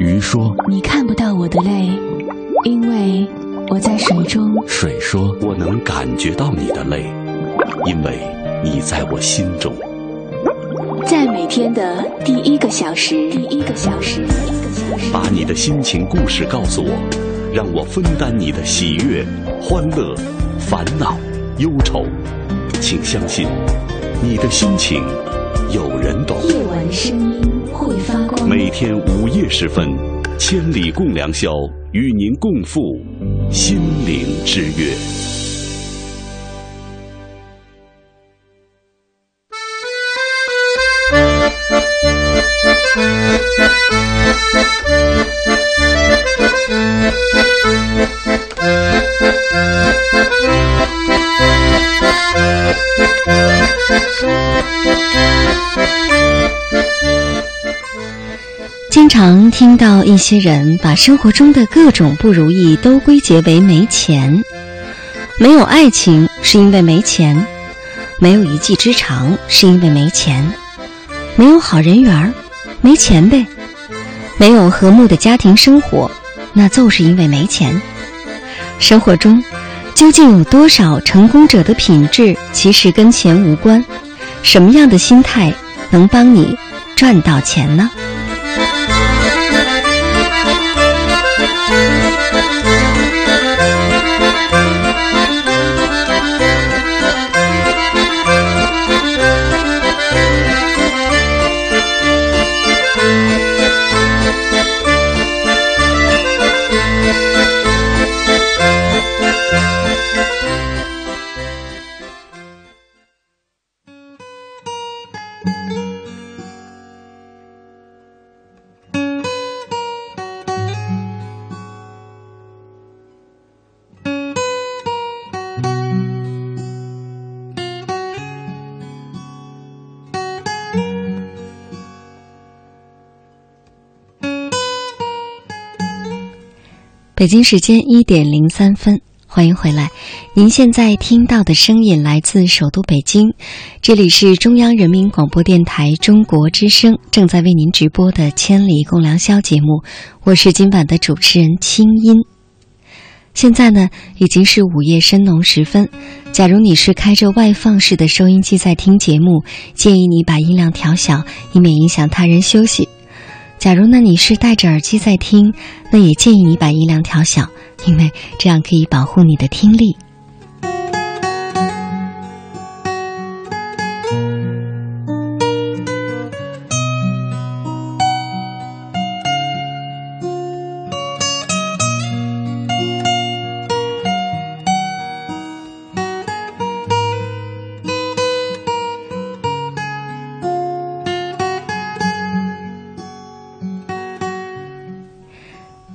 鱼说：“你看不到我的泪，因为我在水中。”水说：“我能感觉到你的泪，因为你在我心中。”在每天的第一个小时，第一个小时，第一个小时，把你的心情故事告诉我，让我分担你的喜悦、欢乐、烦恼、忧愁。请相信，你的心情有人懂。夜晚声音。会发光。每天午夜时分，千里共良宵，与您共赴心灵之约。听到一些人把生活中的各种不如意都归结为没钱，没有爱情是因为没钱，没有一技之长是因为没钱，没有好人缘没钱呗，没有和睦的家庭生活，那就是因为没钱。生活中究竟有多少成功者的品质其实跟钱无关？什么样的心态能帮你赚到钱呢？北京时间一点零三分，欢迎回来。您现在听到的声音来自首都北京，这里是中央人民广播电台中国之声正在为您直播的《千里共良宵》节目，我是今晚的主持人清音。现在呢，已经是午夜深浓时分。假如你是开着外放式的收音机在听节目，建议你把音量调小，以免影响他人休息。假如呢你是戴着耳机在听，那也建议你把音量调小，因为这样可以保护你的听力。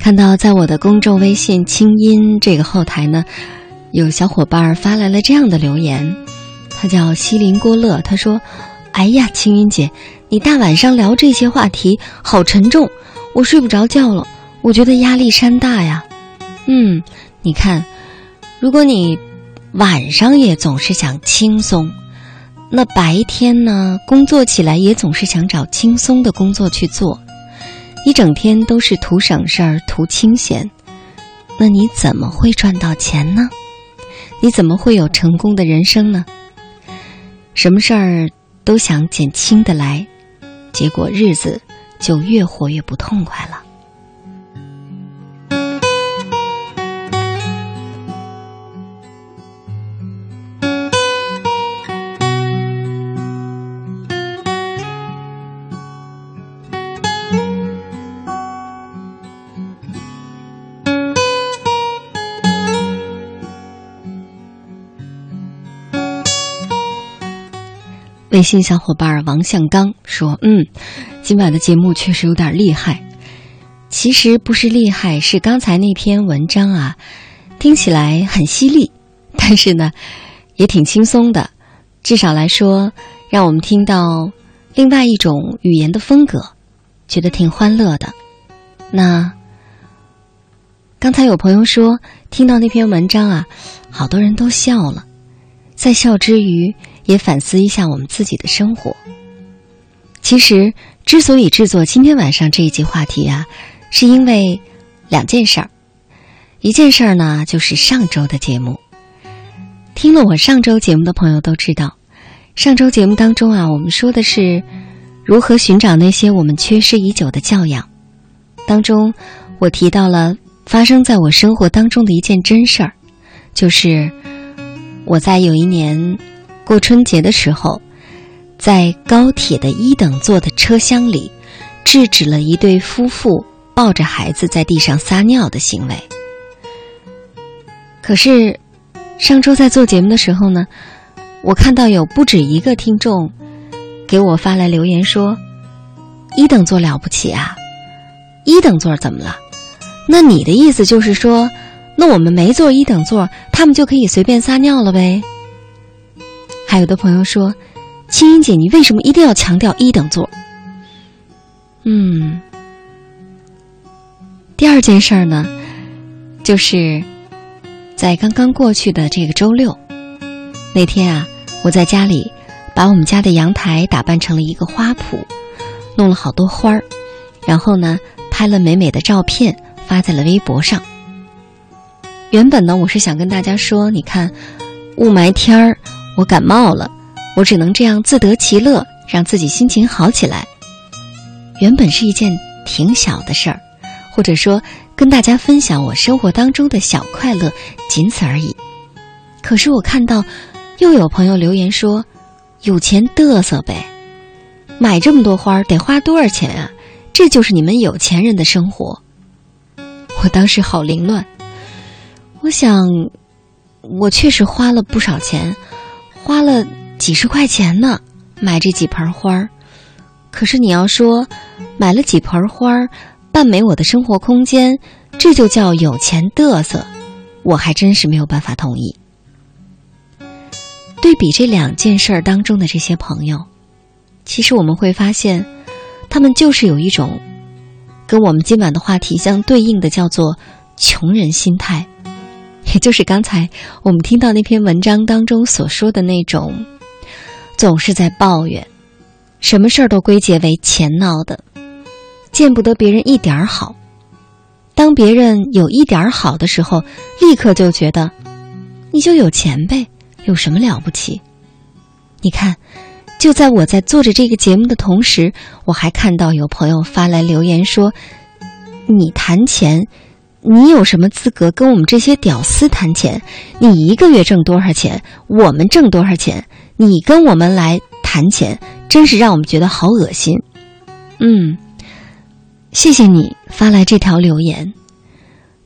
看到在我的公众微信“清音”这个后台呢，有小伙伴发来了这样的留言，他叫西林郭乐，他说：“哎呀，青音姐，你大晚上聊这些话题，好沉重，我睡不着觉了，我觉得压力山大呀。”嗯，你看，如果你晚上也总是想轻松，那白天呢，工作起来也总是想找轻松的工作去做。一整天都是图省事儿、图清闲，那你怎么会赚到钱呢？你怎么会有成功的人生呢？什么事儿都想减轻的来，结果日子就越活越不痛快了。微信小伙伴王向刚说：“嗯，今晚的节目确实有点厉害。其实不是厉害，是刚才那篇文章啊，听起来很犀利，但是呢，也挺轻松的。至少来说，让我们听到另外一种语言的风格，觉得挺欢乐的。那刚才有朋友说，听到那篇文章啊，好多人都笑了，在笑之余。”也反思一下我们自己的生活。其实，之所以制作今天晚上这一集话题啊，是因为两件事儿。一件事儿呢，就是上周的节目。听了我上周节目的朋友都知道，上周节目当中啊，我们说的是如何寻找那些我们缺失已久的教养。当中，我提到了发生在我生活当中的一件真事儿，就是我在有一年。过春节的时候，在高铁的一等座的车厢里，制止了一对夫妇抱着孩子在地上撒尿的行为。可是，上周在做节目的时候呢，我看到有不止一个听众给我发来留言说：“一等座了不起啊，一等座怎么了？那你的意思就是说，那我们没坐一等座，他们就可以随便撒尿了呗？”还有的朋友说：“青音姐，你为什么一定要强调一等座？”嗯，第二件事儿呢，就是在刚刚过去的这个周六那天啊，我在家里把我们家的阳台打扮成了一个花圃，弄了好多花儿，然后呢，拍了美美的照片发在了微博上。原本呢，我是想跟大家说，你看雾霾天儿。我感冒了，我只能这样自得其乐，让自己心情好起来。原本是一件挺小的事儿，或者说跟大家分享我生活当中的小快乐，仅此而已。可是我看到又有朋友留言说：“有钱嘚瑟呗，买这么多花得花多少钱啊？这就是你们有钱人的生活。”我当时好凌乱，我想，我确实花了不少钱。花了几十块钱呢，买这几盆花儿。可是你要说买了几盆花儿，扮美我的生活空间，这就叫有钱嘚瑟，我还真是没有办法同意。对比这两件事儿当中的这些朋友，其实我们会发现，他们就是有一种跟我们今晚的话题相对应的，叫做穷人心态，也就是刚才我们听到那篇文章当中所说的那种，总是在抱怨，什么事儿都归结为钱闹的，见不得别人一点儿好。当别人有一点儿好的时候，立刻就觉得你就有钱呗，有什么了不起？你看，就在我在做着这个节目的同时，我还看到有朋友发来留言说：“你谈钱，你有什么资格跟我们这些屌丝谈钱？你一个月挣多少钱？我们挣多少钱？你跟我们来谈钱，真是让我们觉得好恶心。”嗯。谢谢你发来这条留言，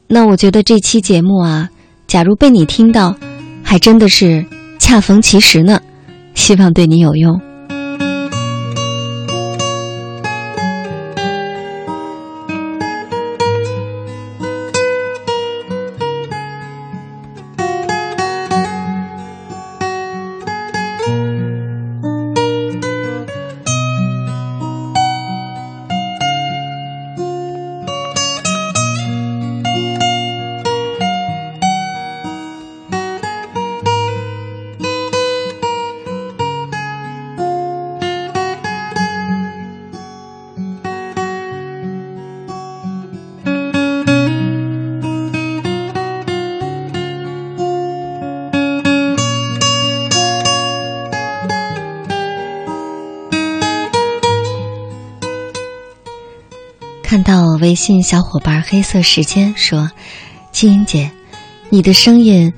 那我觉得这期节目啊，假如被你听到，还真的是恰逢其时呢，希望对你有用。微信小伙伴黑色时间说：“青音姐，你的声音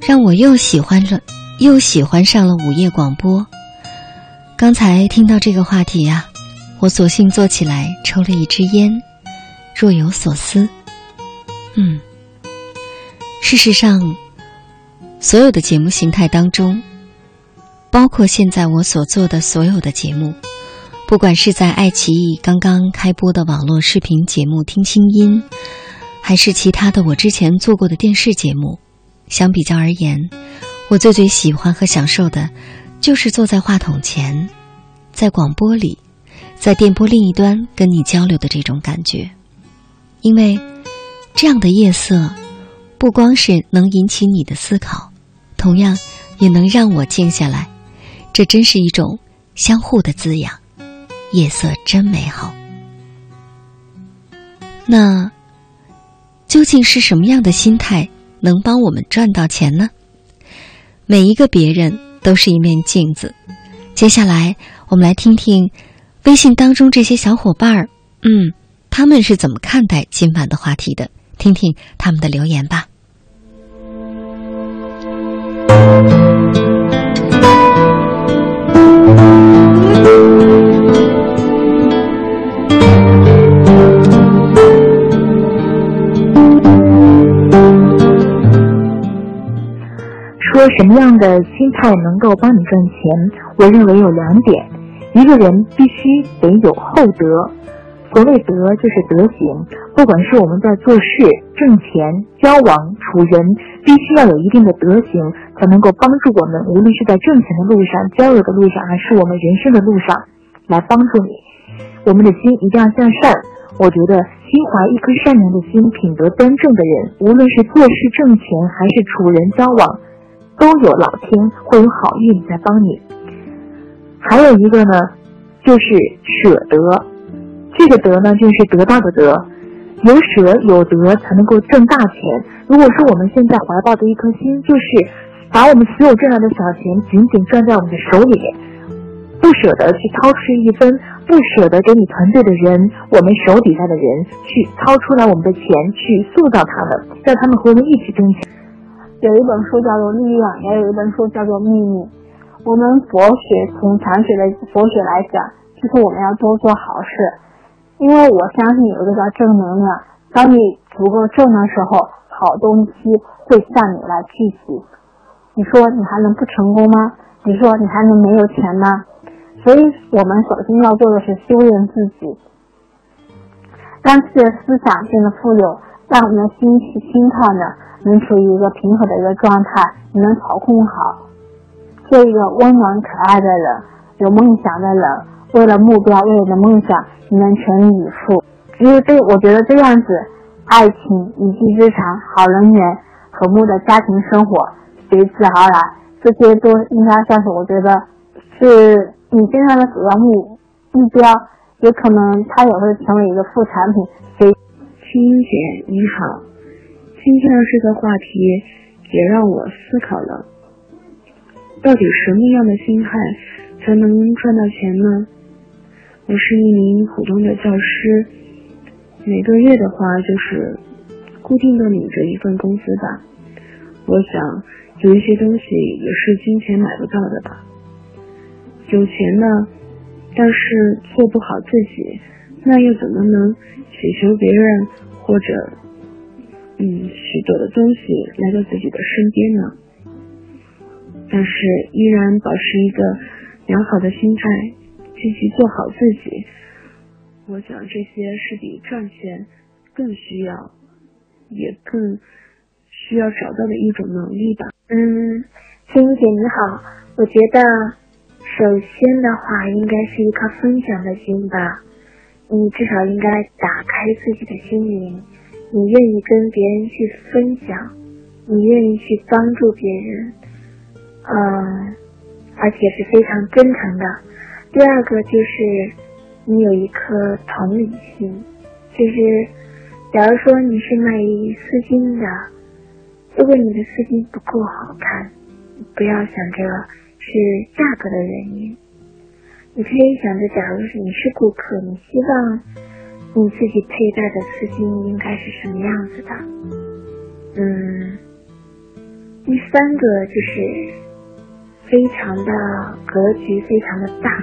让我又喜欢了，又喜欢上了午夜广播。刚才听到这个话题呀，我索性坐起来抽了一支烟，若有所思。嗯，事实上，所有的节目形态当中，包括现在我所做的所有的节目。”不管是在爱奇艺刚刚开播的网络视频节目《听清音》，还是其他的我之前做过的电视节目，相比较而言，我最最喜欢和享受的，就是坐在话筒前，在广播里，在电波另一端跟你交流的这种感觉。因为这样的夜色，不光是能引起你的思考，同样也能让我静下来。这真是一种相互的滋养。夜色真美好。那究竟是什么样的心态能帮我们赚到钱呢？每一个别人都是一面镜子。接下来，我们来听听微信当中这些小伙伴儿，嗯，他们是怎么看待今晚的话题的？听听他们的留言吧。说什么样的心态能够帮你赚钱？我认为有两点：一个人必须得有厚德。所谓德，就是德行。不管是我们在做事、挣钱、交往、处人，必须要有一定的德行，才能够帮助我们。无论是在挣钱的路上、交友的路上，还是我们人生的路上，来帮助你。我们的心一定要向善。我觉得，心怀一颗善良的心、品德端正的人，无论是做事、挣钱，还是处人交往。都有老天会有好运在帮你，还有一个呢，就是舍得，这个德呢就是得到的德，有舍有得才能够挣大钱。如果说我们现在怀抱的一颗心，就是把我们所有挣来的小钱紧紧攥在我们的手里面，不舍得去掏出一分，不舍得给你团队的人，我们手底下的人去掏出来我们的钱去塑造他们，让他们和我们一起挣钱。有一本书叫做《力量》，也有一本书叫做《秘密》。我们佛学从禅学的佛学来讲，就是我们要多做好事，因为我相信有一个叫正能量。当你足够正的时候，好东西会向你来聚集。你说你还能不成功吗？你说你还能没有钱吗？所以我们首先要做的是修炼自己，让自己的思想变得富有，让我们的心心态呢。能处于一个平和的一个状态，你能操控好，做一个温暖可爱的人，有梦想的人，为了目标，为了梦想，你能全力以赴。只有这，我觉得这样子，爱情、一技之长、好人缘、和睦的家庭生活随之而来，这些都应该算是我觉得是你现在的主要目目标，有可能它也会成为一个副产品。青音姐你好，今天的这个话题也让我思考了，到底什么样的心态才能赚到钱呢？我是一名普通的教师，每个月的话就是固定的领着一份工资吧。我想有一些东西也是金钱买不到的吧。有钱呢，但是做不好自己，那又怎么能祈求别人或者嗯许多的东西来到自己的身边呢？但是依然保持一个良好的心态。积极做好自己，我想这些是比赚钱更需要，也更需要找到的一种能力吧。嗯，青姐你好，我觉得首先的话应该是一颗分享的心吧，你至少应该打开自己的心灵，你愿意跟别人去分享，你愿意去帮助别人，嗯，而且是非常真诚的。第二个就是你有一颗同理心，就是假如说你是卖丝巾的，如果你的丝巾不够好看，不要想着是价格的原因，你可以想着，假如你是顾客，你希望你自己佩戴的丝巾应该是什么样子的？嗯，第三个就是非常的格局非常的大。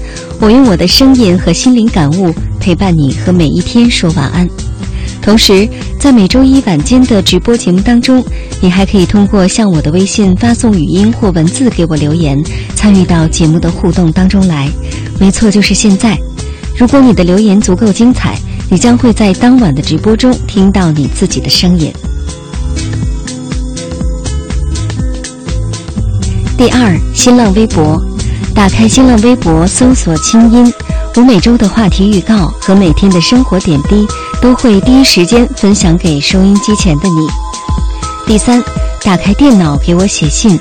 我用我的声音和心灵感悟陪伴你和每一天说晚安。同时，在每周一晚间的直播节目当中，你还可以通过向我的微信发送语音或文字给我留言，参与到节目的互动当中来。没错，就是现在。如果你的留言足够精彩，你将会在当晚的直播中听到你自己的声音。第二，新浪微博。打开新浪微博，搜索“清音”，我每周的话题预告和每天的生活点滴都会第一时间分享给收音机前的你。第三，打开电脑给我写信，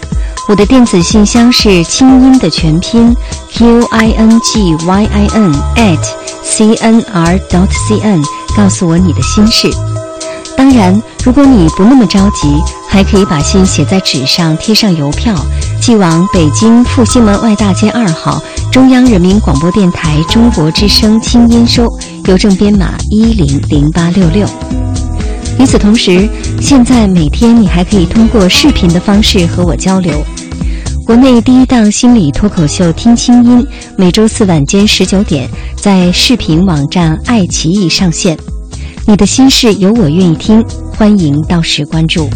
我的电子信箱是“清音”的全拼 q i n g y i n at c n r dot c n，告诉我你的心事。当然，如果你不那么着急，还可以把信写在纸上，贴上邮票。寄往北京复兴门外大街二号中央人民广播电台中国之声清音收，邮政编码一零零八六六。与此同时，现在每天你还可以通过视频的方式和我交流。国内第一档心理脱口秀《听清音》，每周四晚间十九点在视频网站爱奇艺上线。你的心事有我愿意听，欢迎到时关注。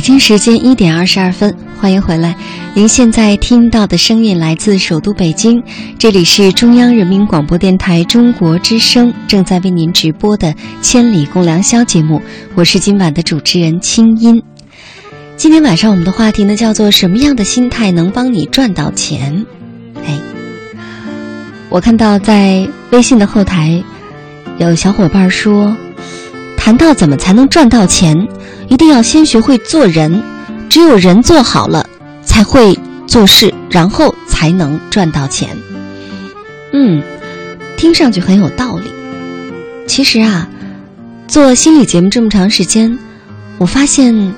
北京时间一点二十二分，欢迎回来。您现在听到的声音来自首都北京，这里是中央人民广播电台中国之声正在为您直播的《千里共良宵》节目。我是今晚的主持人清音。今天晚上我们的话题呢，叫做“什么样的心态能帮你赚到钱？”哎，我看到在微信的后台有小伙伴说，谈到怎么才能赚到钱。一定要先学会做人，只有人做好了，才会做事，然后才能赚到钱。嗯，听上去很有道理。其实啊，做心理节目这么长时间，我发现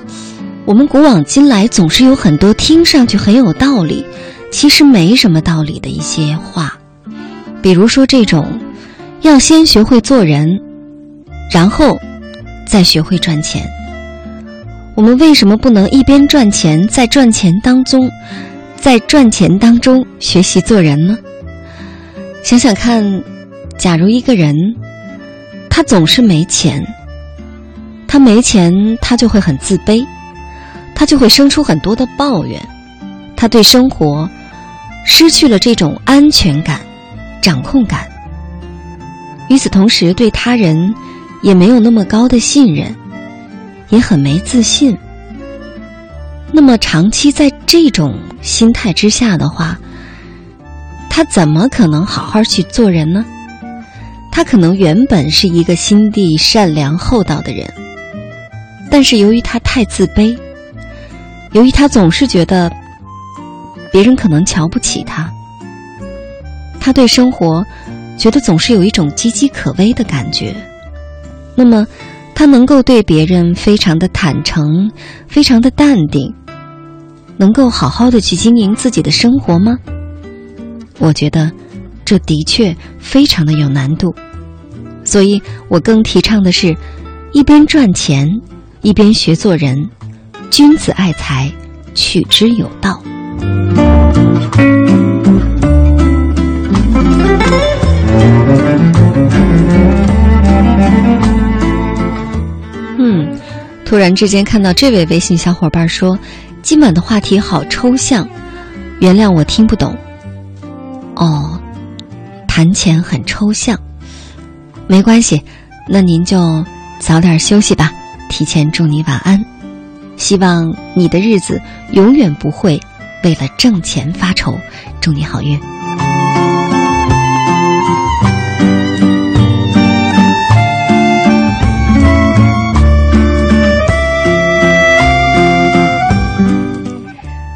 我们古往今来总是有很多听上去很有道理，其实没什么道理的一些话。比如说这种，要先学会做人，然后再学会赚钱。我们为什么不能一边赚钱，在赚钱当中，在赚钱当中学习做人呢？想想看，假如一个人他总是没钱，他没钱，他就会很自卑，他就会生出很多的抱怨，他对生活失去了这种安全感、掌控感。与此同时，对他人也没有那么高的信任。也很没自信。那么长期在这种心态之下的话，他怎么可能好好去做人呢？他可能原本是一个心地善良厚道的人，但是由于他太自卑，由于他总是觉得别人可能瞧不起他，他对生活觉得总是有一种岌岌可危的感觉，那么。他能够对别人非常的坦诚，非常的淡定，能够好好的去经营自己的生活吗？我觉得这的确非常的有难度，所以我更提倡的是，一边赚钱，一边学做人。君子爱财，取之有道。突然之间看到这位微信小伙伴说：“今晚的话题好抽象，原谅我听不懂。”哦，谈钱很抽象，没关系，那您就早点休息吧。提前祝你晚安，希望你的日子永远不会为了挣钱发愁。祝你好运。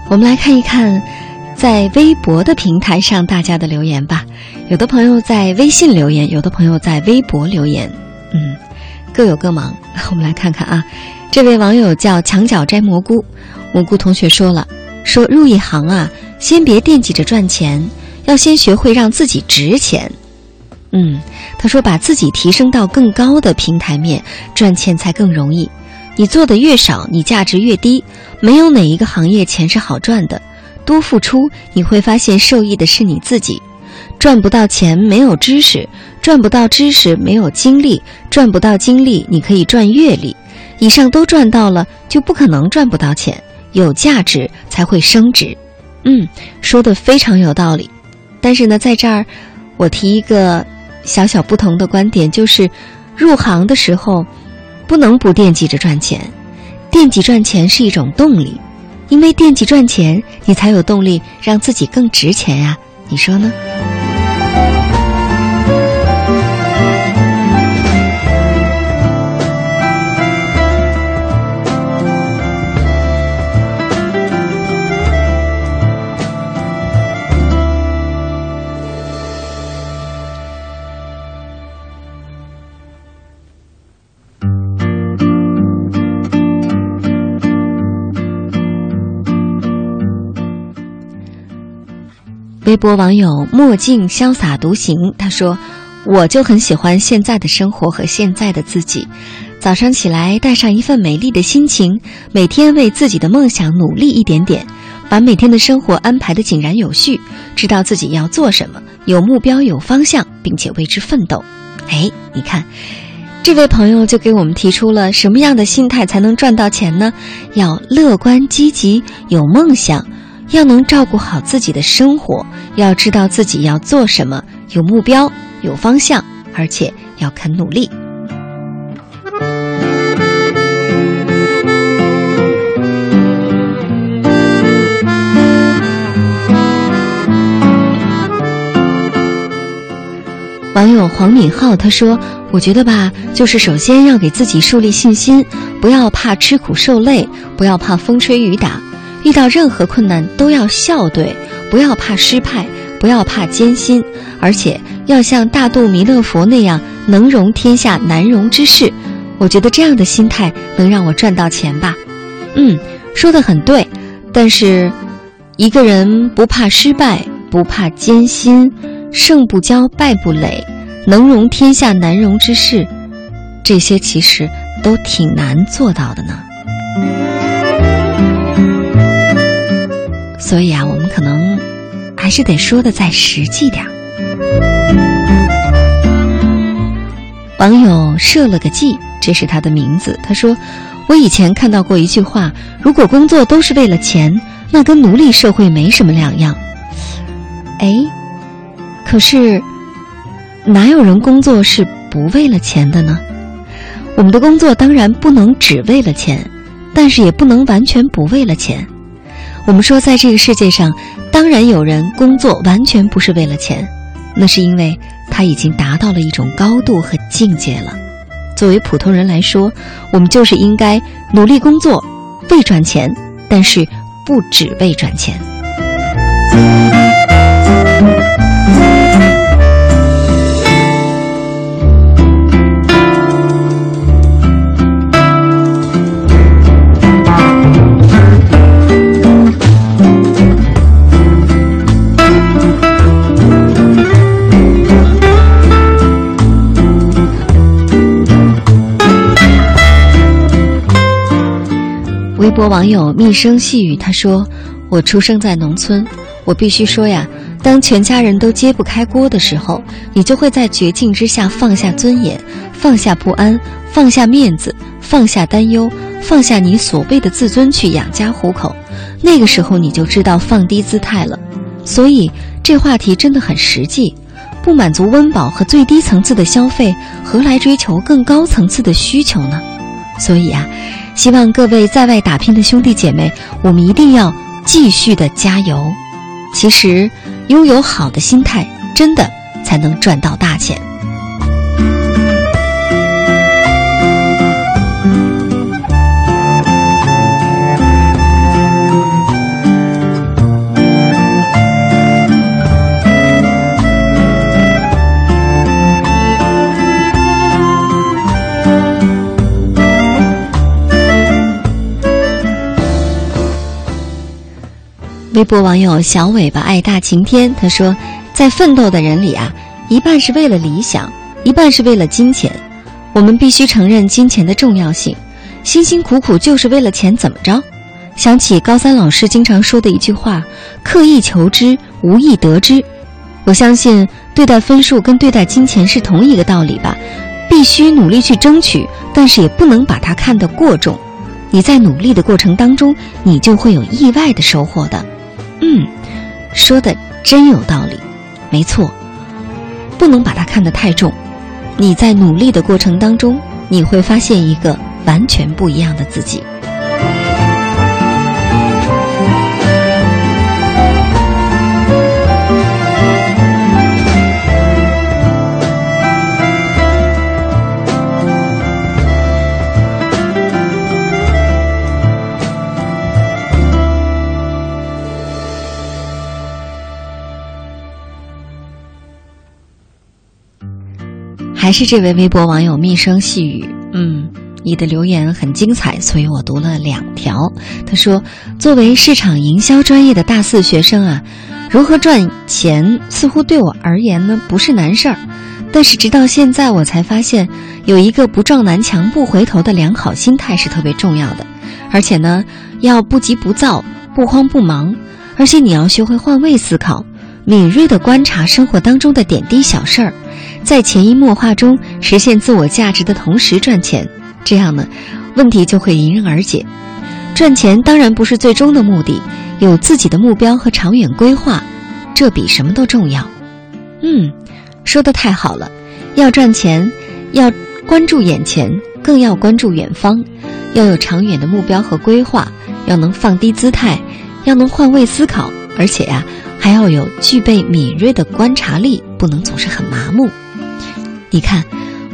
我们来看一看，在微博的平台上大家的留言吧。有的朋友在微信留言，有的朋友在微博留言，嗯，各有各忙。我们来看看啊，这位网友叫墙角摘蘑菇，蘑菇同学说了，说入一行啊，先别惦记着赚钱，要先学会让自己值钱。嗯，他说把自己提升到更高的平台面，赚钱才更容易。你做的越少，你价值越低。没有哪一个行业钱是好赚的，多付出你会发现受益的是你自己。赚不到钱，没有知识；赚不到知识，没有经历；赚不到经历，你可以赚阅历。以上都赚到了，就不可能赚不到钱。有价值才会升值。嗯，说的非常有道理。但是呢，在这儿，我提一个小小不同的观点，就是入行的时候。不能不惦记着赚钱，惦记赚钱是一种动力，因为惦记赚钱，你才有动力让自己更值钱呀，你说呢？微博网友墨镜潇洒独行，他说：“我就很喜欢现在的生活和现在的自己。早上起来，带上一份美丽的心情，每天为自己的梦想努力一点点，把每天的生活安排的井然有序，知道自己要做什么，有目标、有方向，并且为之奋斗。”哎，你看，这位朋友就给我们提出了什么样的心态才能赚到钱呢？要乐观积极，有梦想。要能照顾好自己的生活，要知道自己要做什么，有目标、有方向，而且要肯努力。网友黄敏浩他说：“我觉得吧，就是首先要给自己树立信心，不要怕吃苦受累，不要怕风吹雨打。”遇到任何困难都要笑对，不要怕失败，不要怕艰辛，而且要像大肚弥勒佛那样能容天下难容之事。我觉得这样的心态能让我赚到钱吧。嗯，说的很对。但是，一个人不怕失败，不怕艰辛，胜不骄，败不馁，能容天下难容之事，这些其实都挺难做到的呢。所以啊，我们可能还是得说的再实际点儿。网友设了个计，这是他的名字。他说：“我以前看到过一句话，如果工作都是为了钱，那跟奴隶社会没什么两样。”哎，可是哪有人工作是不为了钱的呢？我们的工作当然不能只为了钱，但是也不能完全不为了钱。我们说，在这个世界上，当然有人工作完全不是为了钱，那是因为他已经达到了一种高度和境界了。作为普通人来说，我们就是应该努力工作，为赚钱，但是不只为赚钱。博网友密声细语他说：“我出生在农村，我必须说呀，当全家人都揭不开锅的时候，你就会在绝境之下放下尊严，放下不安，放下面子，放下担忧，放下你所谓的自尊去养家糊口。那个时候你就知道放低姿态了。所以这话题真的很实际，不满足温饱和最低层次的消费，何来追求更高层次的需求呢？所以啊。”希望各位在外打拼的兄弟姐妹，我们一定要继续的加油。其实，拥有好的心态，真的才能赚到大钱。微博网友小尾巴爱大晴天，他说：“在奋斗的人里啊，一半是为了理想，一半是为了金钱。我们必须承认金钱的重要性，辛辛苦苦就是为了钱，怎么着？”想起高三老师经常说的一句话：“刻意求之，无意得之。”我相信对待分数跟对待金钱是同一个道理吧，必须努力去争取，但是也不能把它看得过重。你在努力的过程当中，你就会有意外的收获的。嗯，说的真有道理，没错，不能把它看得太重。你在努力的过程当中，你会发现一个完全不一样的自己。还是这位微博网友密声细语，嗯，你的留言很精彩，所以我读了两条。他说：“作为市场营销专业的大四学生啊，如何赚钱似乎对我而言呢不是难事儿，但是直到现在我才发现，有一个不撞南墙不回头的良好心态是特别重要的，而且呢，要不急不躁，不慌不忙，而且你要学会换位思考，敏锐地观察生活当中的点滴小事儿。”在潜移默化中实现自我价值的同时赚钱，这样呢，问题就会迎刃而解。赚钱当然不是最终的目的，有自己的目标和长远规划，这比什么都重要。嗯，说的太好了。要赚钱，要关注眼前，更要关注远方，要有长远的目标和规划，要能放低姿态，要能换位思考，而且呀，还要有具备敏锐的观察力，不能总是很麻木。你看，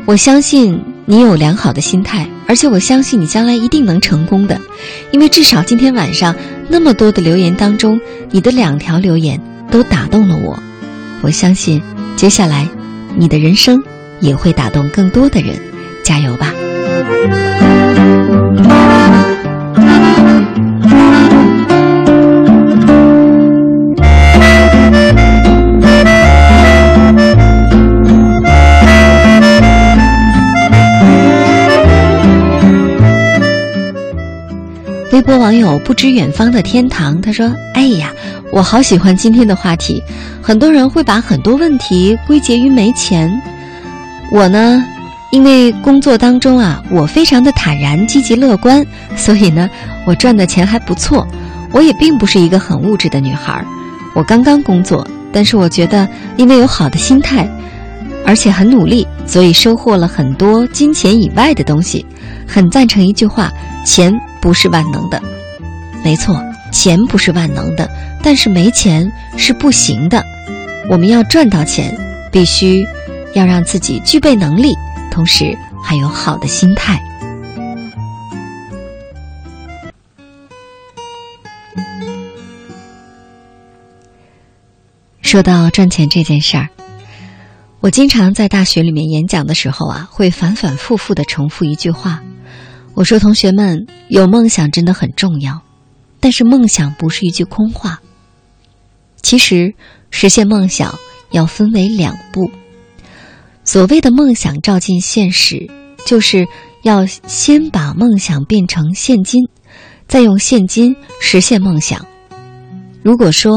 我相信你有良好的心态，而且我相信你将来一定能成功的，因为至少今天晚上那么多的留言当中，你的两条留言都打动了我。我相信接下来你的人生也会打动更多的人，加油吧！微博网友不知远方的天堂，他说：“哎呀，我好喜欢今天的话题。很多人会把很多问题归结于没钱，我呢，因为工作当中啊，我非常的坦然、积极、乐观，所以呢，我赚的钱还不错。我也并不是一个很物质的女孩，我刚刚工作，但是我觉得因为有好的心态，而且很努力，所以收获了很多金钱以外的东西。很赞成一句话：钱。”不是万能的，没错，钱不是万能的，但是没钱是不行的。我们要赚到钱，必须要让自己具备能力，同时还有好的心态。说到赚钱这件事儿，我经常在大学里面演讲的时候啊，会反反复复的重复一句话。我说：“同学们，有梦想真的很重要，但是梦想不是一句空话。其实，实现梦想要分为两步。所谓的梦想照进现实，就是要先把梦想变成现金，再用现金实现梦想。如果说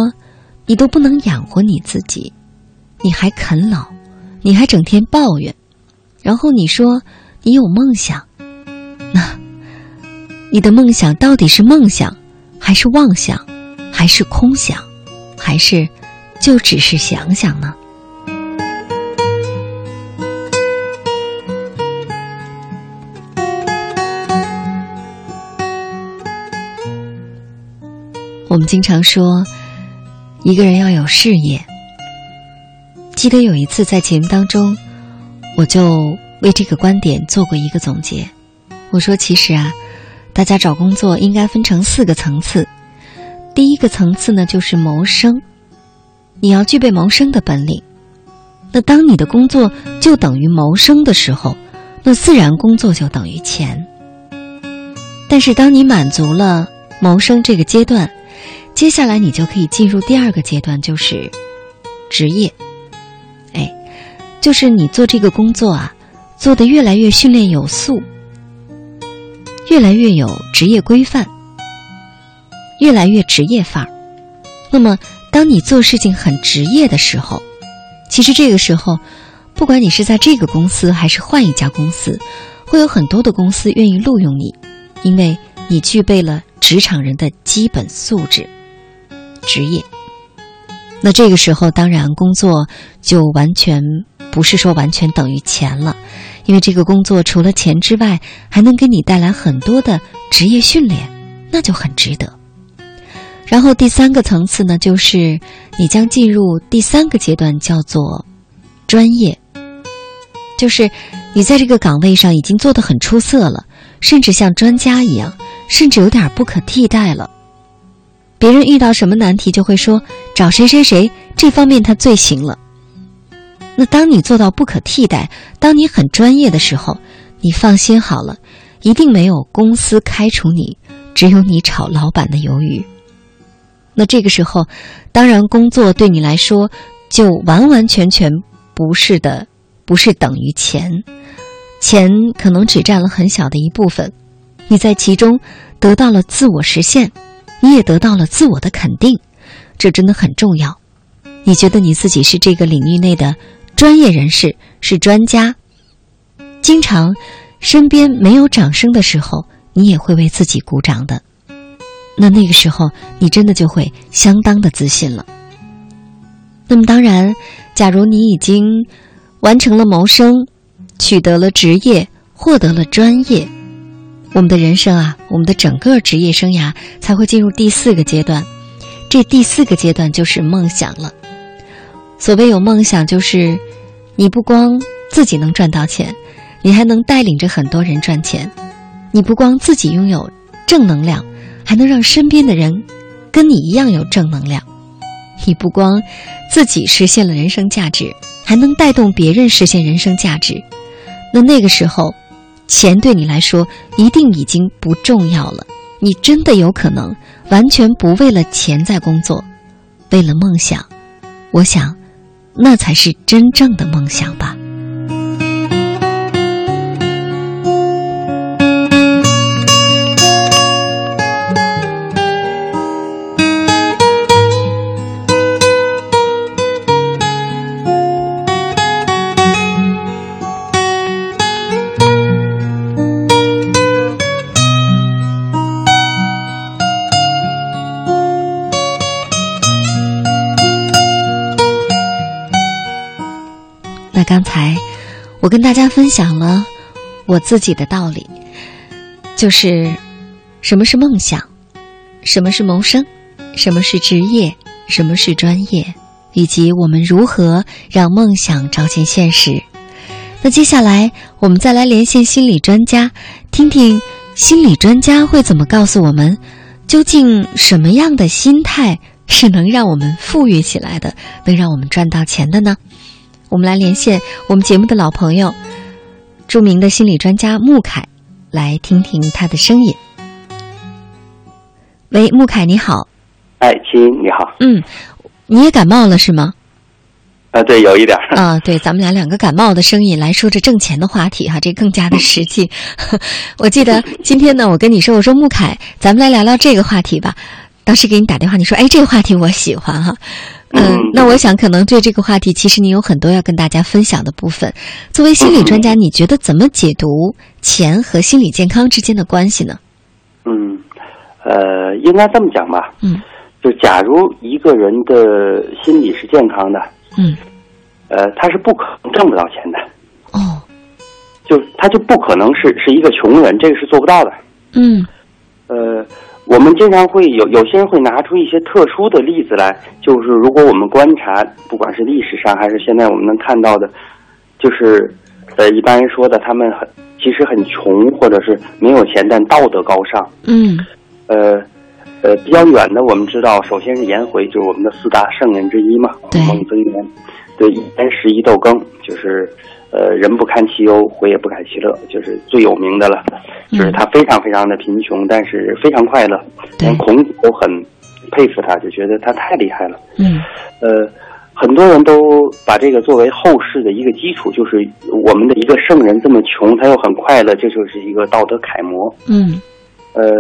你都不能养活你自己，你还啃老，你还整天抱怨，然后你说你有梦想。”那，你的梦想到底是梦想，还是妄想，还是空想，还是就只是想想呢？我们经常说，一个人要有事业。记得有一次在节目当中，我就为这个观点做过一个总结。我说：“其实啊，大家找工作应该分成四个层次。第一个层次呢，就是谋生，你要具备谋生的本领。那当你的工作就等于谋生的时候，那自然工作就等于钱。但是当你满足了谋生这个阶段，接下来你就可以进入第二个阶段，就是职业。哎，就是你做这个工作啊，做的越来越训练有素。”越来越有职业规范，越来越职业范儿。那么，当你做事情很职业的时候，其实这个时候，不管你是在这个公司还是换一家公司，会有很多的公司愿意录用你，因为你具备了职场人的基本素质、职业。那这个时候，当然工作就完全不是说完全等于钱了。因为这个工作除了钱之外，还能给你带来很多的职业训练，那就很值得。然后第三个层次呢，就是你将进入第三个阶段，叫做专业，就是你在这个岗位上已经做得很出色了，甚至像专家一样，甚至有点不可替代了。别人遇到什么难题，就会说找谁谁谁，这方面他最行了。那当你做到不可替代，当你很专业的时候，你放心好了，一定没有公司开除你，只有你炒老板的鱿鱼。那这个时候，当然工作对你来说就完完全全不是的，不是等于钱，钱可能只占了很小的一部分，你在其中得到了自我实现，你也得到了自我的肯定，这真的很重要。你觉得你自己是这个领域内的？专业人士是专家，经常身边没有掌声的时候，你也会为自己鼓掌的。那那个时候，你真的就会相当的自信了。那么，当然，假如你已经完成了谋生，取得了职业，获得了专业，我们的人生啊，我们的整个职业生涯才会进入第四个阶段。这第四个阶段就是梦想了。所谓有梦想，就是你不光自己能赚到钱，你还能带领着很多人赚钱。你不光自己拥有正能量，还能让身边的人跟你一样有正能量。你不光自己实现了人生价值，还能带动别人实现人生价值。那那个时候，钱对你来说一定已经不重要了。你真的有可能完全不为了钱在工作，为了梦想。我想。那才是真正的梦想吧。我跟大家分享了我自己的道理，就是什么是梦想，什么是谋生，什么是职业，什么是专业，以及我们如何让梦想照进现实。那接下来我们再来连线心理专家，听听心理专家会怎么告诉我们，究竟什么样的心态是能让我们富裕起来的，能让我们赚到钱的呢？我们来连线我们节目的老朋友，著名的心理专家穆凯，来听听他的声音。喂，穆凯，你好。哎，亲，你好。嗯，你也感冒了是吗？啊，对，有一点儿。啊，对，咱们俩两个感冒的声音来说这挣钱的话题哈，这更加的实际。我记得今天呢，我跟你说，我说穆凯，咱们来聊聊这个话题吧。当时给你打电话，你说，哎，这个话题我喜欢哈。嗯，那我想可能对这个话题，其实你有很多要跟大家分享的部分。作为心理专家，你觉得怎么解读钱和心理健康之间的关系呢？嗯，呃，应该这么讲吧。嗯，就假如一个人的心理是健康的，嗯，呃，他是不可能挣不到钱的。哦，就他就不可能是是一个穷人，这个是做不到的。嗯，呃。我们经常会有有些人会拿出一些特殊的例子来，就是如果我们观察，不管是历史上还是现在我们能看到的，就是呃一般人说的他们很其实很穷，或者是没有钱但道德高尚。嗯，呃呃比较远的，我们知道，首先是颜回，就是我们的四大圣人之一嘛，孟曾源。对，一簪食一豆羹，就是呃人不堪其忧，回也不堪其乐，就是最有名的了。就是他非常非常的贫穷，但是非常快乐，连孔子都很佩服他，就觉得他太厉害了。嗯，呃，很多人都把这个作为后世的一个基础，就是我们的一个圣人这么穷，他又很快乐，这就是一个道德楷模。嗯，呃，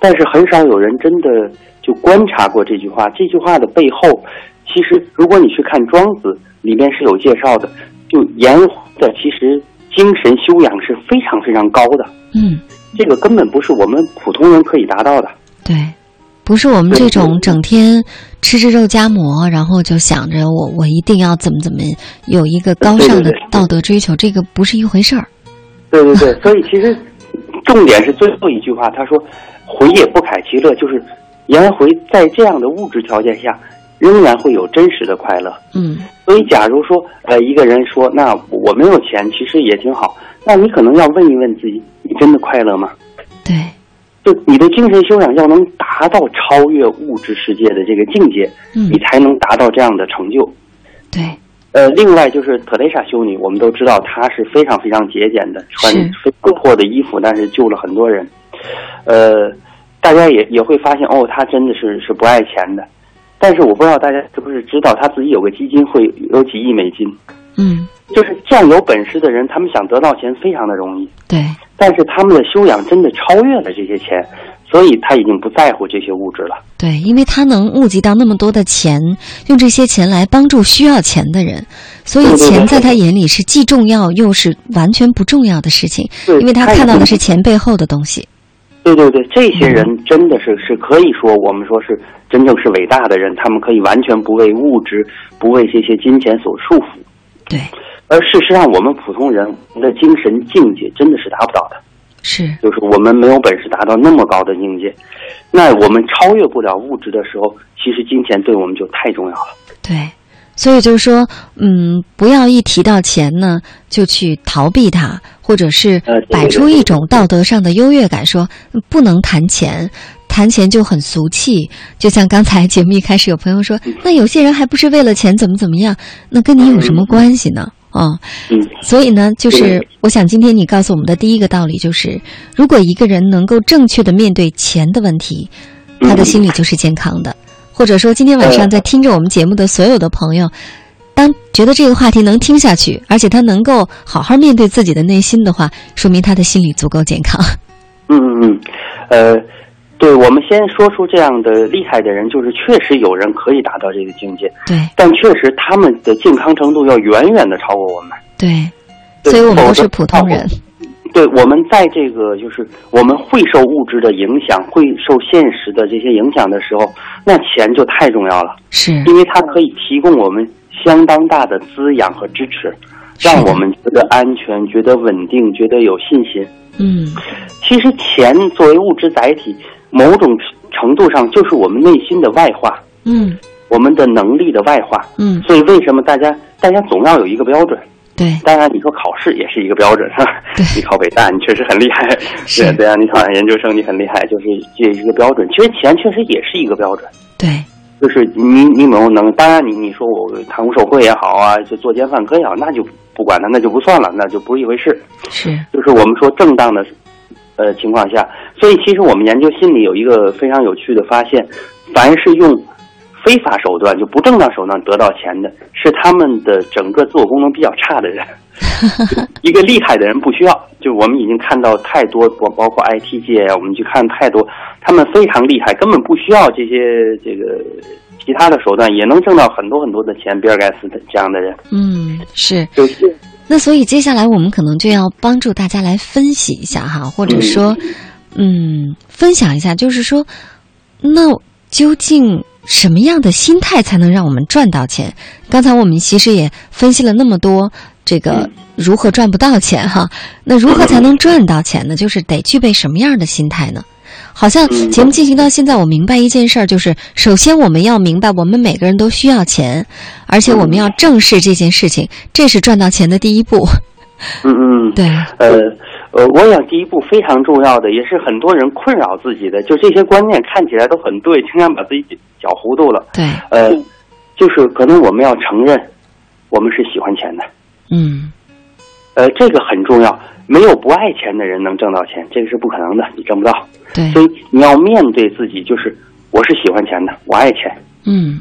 但是很少有人真的就观察过这句话。这句话的背后，其实如果你去看《庄子》，里面是有介绍的，就颜回的其实精神修养是非常非常高的。嗯。这个根本不是我们普通人可以达到的。对，不是我们这种整天吃着肉夹馍，然后就想着我我一定要怎么怎么有一个高尚的道德追求，这个不是一回事儿。对对对，所以其实重点是最后一句话，他说“回也不凯其乐”，就是颜回在这样的物质条件下，仍然会有真实的快乐。嗯，所以假如说呃一个人说，那我没有钱，其实也挺好。那你可能要问一问自己：你真的快乐吗？对，就你的精神修养要能达到超越物质世界的这个境界，嗯，你才能达到这样的成就。对，呃，另外就是特蕾莎修女，我们都知道她是非常非常节俭的，穿非常破的衣服，但是救了很多人。呃，大家也也会发现，哦，她真的是是不爱钱的。但是我不知道大家是不是知道，他自己有个基金会，有几亿美金。嗯。就是这样有本事的人，他们想得到钱非常的容易。对，但是他们的修养真的超越了这些钱，所以他已经不在乎这些物质了。对，因为他能募集到那么多的钱，用这些钱来帮助需要钱的人，所以钱在他眼里是既重要又是完全不重要的事情。对，因为他看到的是钱背后的东西。对对对，这些人真的是是可以说我们说是真正是伟大的人，他们可以完全不为物质、不为这些金钱所束缚。对。而事实上，我们普通人的精神境界真的是达不到的。是，就是我们没有本事达到那么高的境界，那我们超越不了物质的时候，其实金钱对我们就太重要了。对，所以就是说，嗯，不要一提到钱呢，就去逃避它，或者是摆出一种道德上的优越感，说不能谈钱，谈钱就很俗气。就像刚才节目一开始有朋友说，那有些人还不是为了钱怎么怎么样，那跟你有什么关系呢？啊，嗯，所以呢，就是我想今天你告诉我们的第一个道理就是，如果一个人能够正确的面对钱的问题，他的心理就是健康的。或者说，今天晚上在听着我们节目的所有的朋友，当觉得这个话题能听下去，而且他能够好好面对自己的内心的话，说明他的心理足够健康。嗯嗯嗯，呃。对，我们先说出这样的厉害的人，就是确实有人可以达到这个境界。对，但确实他们的健康程度要远远的超过我们。对，所以我们都是普通人。对，我们在这个就是我们会受物质的影响，会受现实的这些影响的时候，那钱就太重要了。是，因为它可以提供我们相当大的滋养和支持。让我们觉得安全、觉得稳定、觉得有信心。嗯，其实钱作为物质载体，某种程度上就是我们内心的外化。嗯，我们的能力的外化。嗯，所以为什么大家大家总要有一个标准？对，当然你说考试也是一个标准，是吧？对，你考北大你确实很厉害，是对啊，你考上研究生你很厉害，就是这是一个标准。其实钱确实也是一个标准。对，就是你你有没有能？当然你你说我贪污受贿也好啊，就作奸犯科也好，那就不管他，那就不算了，那就不是一回事。是，就是我们说正当的呃情况下，所以其实我们研究心理有一个非常有趣的发现，凡是用非法手段就不正当手段得到钱的，是他们的整个自我功能比较差的人。一个厉害的人不需要，就我们已经看到太多，包包括 IT 界呀，我们去看太多，他们非常厉害，根本不需要这些这个其他的手段，也能挣到很多很多的钱。比尔盖茨这样的人，嗯，是。就是。那所以接下来我们可能就要帮助大家来分析一下哈，或者说，嗯，分享一下，就是说，那究竟什么样的心态才能让我们赚到钱？刚才我们其实也分析了那么多。这个如何赚不到钱哈？那如何才能赚到钱呢？就是得具备什么样的心态呢？好像节目进行到现在，我明白一件事儿，就是首先我们要明白，我们每个人都需要钱，而且我们要正视这件事情，这是赚到钱的第一步。嗯嗯，对。呃呃，我想第一步非常重要的，也是很多人困扰自己的，就这些观念看起来都很对，经常把自己搅糊涂了。对。呃，就是可能我们要承认，我们是喜欢钱的。嗯，呃，这个很重要。没有不爱钱的人能挣到钱，这个是不可能的，你挣不到。对，所以你要面对自己，就是我是喜欢钱的，我爱钱。嗯，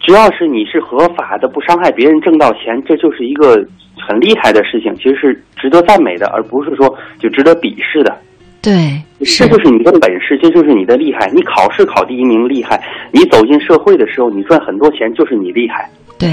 只要是你是合法的，不伤害别人，挣到钱，这就是一个很厉害的事情，其实是值得赞美的，而不是说就值得鄙视的。对，这就是你的本事，这就是你的厉害。你考试考第一名厉害，你走进社会的时候，你赚很多钱，就是你厉害。对。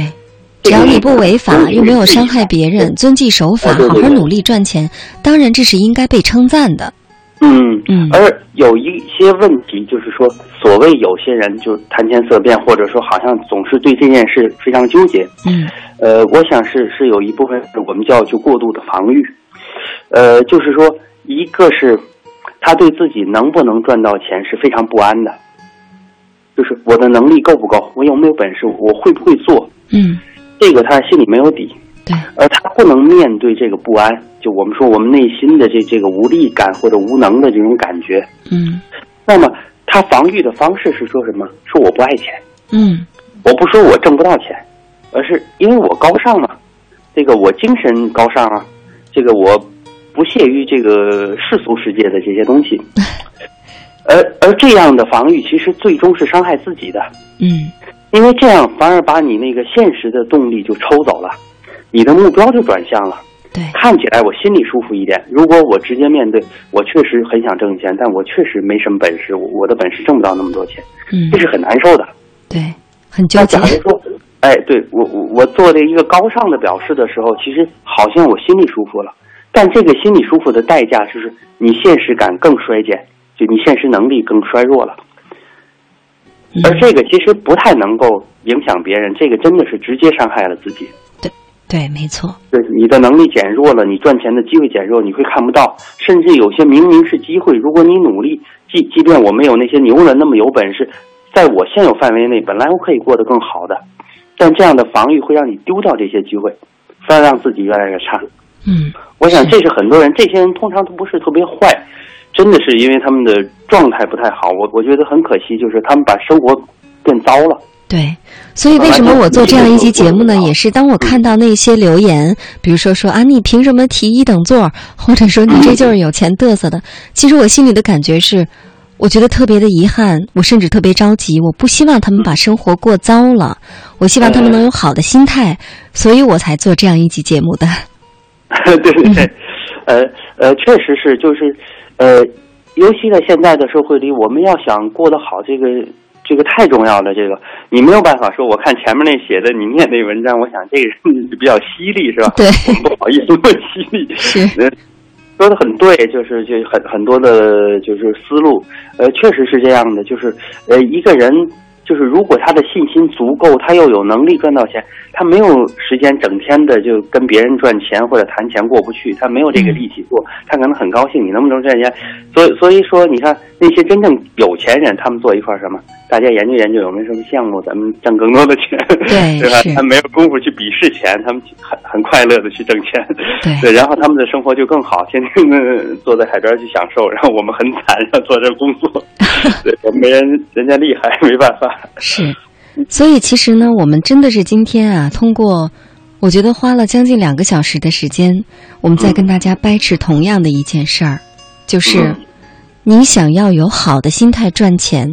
只要你不违法，又没有伤害别人，遵纪守法，好好努力赚钱，当然这是应该被称赞的。嗯嗯。而有一些问题，就是说，所谓有些人就谈钱色变，或者说好像总是对这件事非常纠结。嗯。呃，我想是是有一部分我们叫就过度的防御。呃，就是说，一个是他对自己能不能赚到钱是非常不安的，就是我的能力够不够，我有没有本事，我会不会做？嗯。这个他心里没有底，对，而他不能面对这个不安，就我们说我们内心的这这个无力感或者无能的这种感觉，嗯，那么他防御的方式是说什么？说我不爱钱，嗯，我不说我挣不到钱，而是因为我高尚嘛，这个我精神高尚啊，这个我不屑于这个世俗世界的这些东西，而而这样的防御其实最终是伤害自己的，嗯。因为这样反而把你那个现实的动力就抽走了，你的目标就转向了。对，看起来我心里舒服一点。如果我直接面对，我确实很想挣钱，但我确实没什么本事，我我的本事挣不到那么多钱，嗯，这是很难受的。对，很纠结。假如说，哎，对我我我做了一个高尚的表示的时候，其实好像我心里舒服了，但这个心里舒服的代价就是你现实感更衰减，就你现实能力更衰弱了。而这个其实不太能够影响别人，这个真的是直接伤害了自己。对，没错。对，你的能力减弱了，你赚钱的机会减弱，你会看不到。甚至有些明明是机会，如果你努力，即即便我没有那些牛人那么有本事，在我现有范围内，本来我可以过得更好的，但这样的防御会让你丢掉这些机会，反而让自己越来越差。嗯，我想这是很多人，这些人通常都不是特别坏。真的是因为他们的状态不太好，我我觉得很可惜，就是他们把生活变糟了。对，所以为什么我做这样一期节目呢？也是当我看到那些留言，比如说说啊，你凭什么提一等座，或者说你这就是有钱嘚瑟的。其实我心里的感觉是，我觉得特别的遗憾，我甚至特别着急。我不希望他们把生活过糟了，我希望他们能有好的心态，所以我才做这样一期节目的。对对对，呃呃，确实是，就是。呃，尤其在现在的社会里，我们要想过得好，这个这个太重要了。这个你没有办法说，我看前面那写的，你念那文章，我想这个人比较犀利，是吧？对，不好意思，不犀利。是，说的很对，就是就很很多的，就是思路。呃，确实是这样的，就是呃，一个人就是如果他的信心足够，他又有能力赚到钱，他没有时间整天的就跟别人赚钱或者谈钱过不去，他没有这个力气做，他可能很高兴你能不能赚钱。所以所以说，你看那些真正有钱人，他们坐一块儿什么？大家研究研究有没有什么项目，咱们挣更多的钱，对对吧？他没有功夫去鄙视钱，他们很很快乐的去挣钱，对，然后他们的生活就更好，天天的坐在海边去享受，然后我们很惨，要做这工作，对，没人人家厉害，没办法。是，所以其实呢，我们真的是今天啊，通过我觉得花了将近两个小时的时间，我们在跟大家掰扯同样的一件事儿，就是你想要有好的心态赚钱。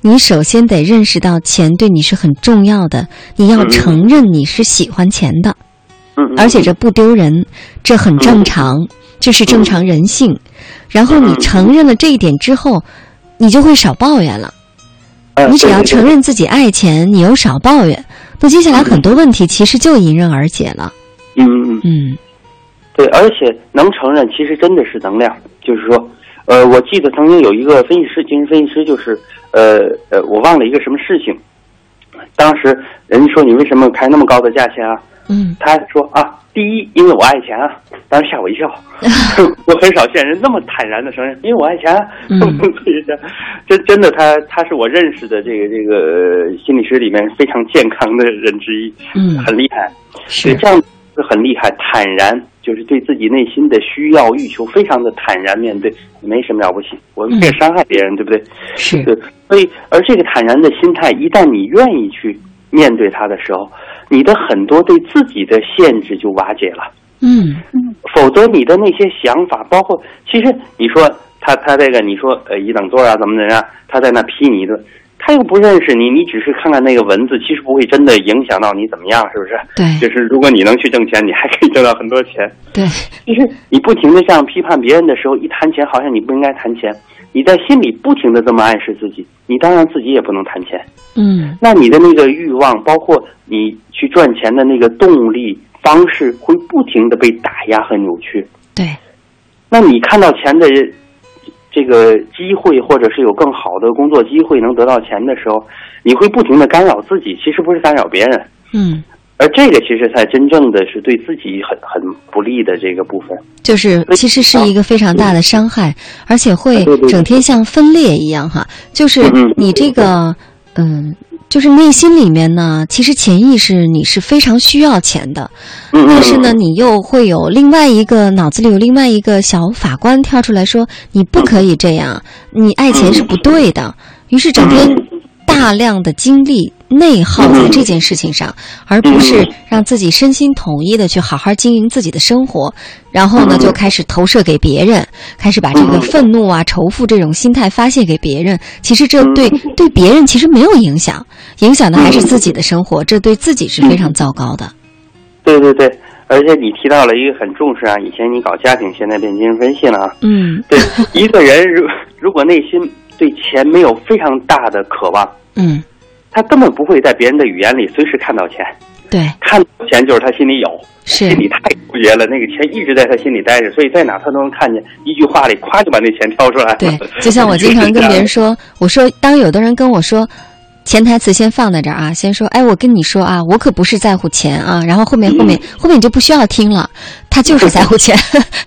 你首先得认识到钱对你是很重要的，你要承认你是喜欢钱的，而且这不丢人，这很正常，这是正常人性。然后你承认了这一点之后，你就会少抱怨了。你只要承认自己爱钱，你又少抱怨，那接下来很多问题其实就迎刃而解了。嗯嗯嗯，对，而且能承认，其实真的是能量，就是说。呃，我记得曾经有一个分析师，精神分析师，就是呃呃，我忘了一个什么事情。当时人家说你为什么开那么高的价钱啊？嗯，他说啊，第一，因为我爱钱啊。当时吓我一跳，我很少见人那么坦然的承认，因为我爱钱。嗯，这真的，他他是我认识的这个这个心理学里面非常健康的人之一。嗯，很厉害，是这样是很厉害，坦然。就是对自己内心的需要欲求非常的坦然面对，没什么了不起，我们别伤害别人，对不对？是。所以，而这个坦然的心态，一旦你愿意去面对它的时候，你的很多对自己的限制就瓦解了。嗯嗯。否则，你的那些想法，包括其实你说他他这个，你说呃一等座啊怎么怎么样，他在那批你一顿。他又不认识你，你只是看看那个文字，其实不会真的影响到你怎么样，是不是？对，就是如果你能去挣钱，你还可以挣到很多钱。对，其实你不停的这样批判别人的时候，一谈钱好像你不应该谈钱，你在心里不停的这么暗示自己，你当然自己也不能谈钱。嗯，那你的那个欲望，包括你去赚钱的那个动力方式，会不停的被打压和扭曲。对，那你看到钱的。这个机会，或者是有更好的工作机会，能得到钱的时候，你会不停的干扰自己，其实不是干扰别人。嗯，而这个其实才真正的是对自己很很不利的这个部分。就是其实是一个非常大的伤害，而且会整天像分裂一样哈。就是你这个，嗯。就是内心里面呢，其实潜意识你是非常需要钱的，但是呢，你又会有另外一个脑子里有另外一个小法官跳出来说，你不可以这样，你爱钱是不对的，于是整天。大量的精力内耗在这件事情上，而不是让自己身心统一的去好好经营自己的生活，然后呢就开始投射给别人，开始把这个愤怒啊、仇富这种心态发泄给别人。其实这对对别人其实没有影响，影响的还是自己的生活，这对自己是非常糟糕的。对对对，而且你提到了一个很重视啊，以前你搞家庭，现在变精神分析了啊。嗯，对，一个人如如果内心对钱没有非常大的渴望。嗯，他根本不会在别人的语言里随时看到钱。对，看到钱就是他心里有，是心里太纠结了。那个钱一直在他心里待着，所以在哪他都能看见。一句话里，咵就把那钱挑出来。对，就像我经常跟别人说，我说当有的人跟我说。潜台词先放在这儿啊，先说，哎，我跟你说啊，我可不是在乎钱啊，然后后面后面后面你就不需要听了，他就是在乎钱，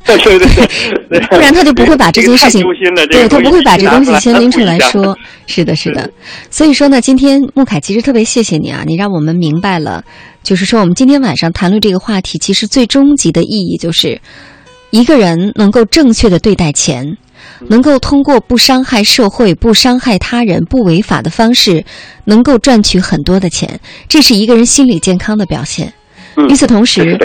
对对对，不然他就不会把这件事情，对他不会把这东西先拎出来说，是的，是的，所以说呢，今天穆凯其实特别谢谢你啊，你让我们明白了，就是说我们今天晚上谈论这个话题，其实最终极的意义就是一个人能够正确的对待钱。能够通过不伤害社会、不伤害他人、不违法的方式，能够赚取很多的钱，这是一个人心理健康的表现。与此同时，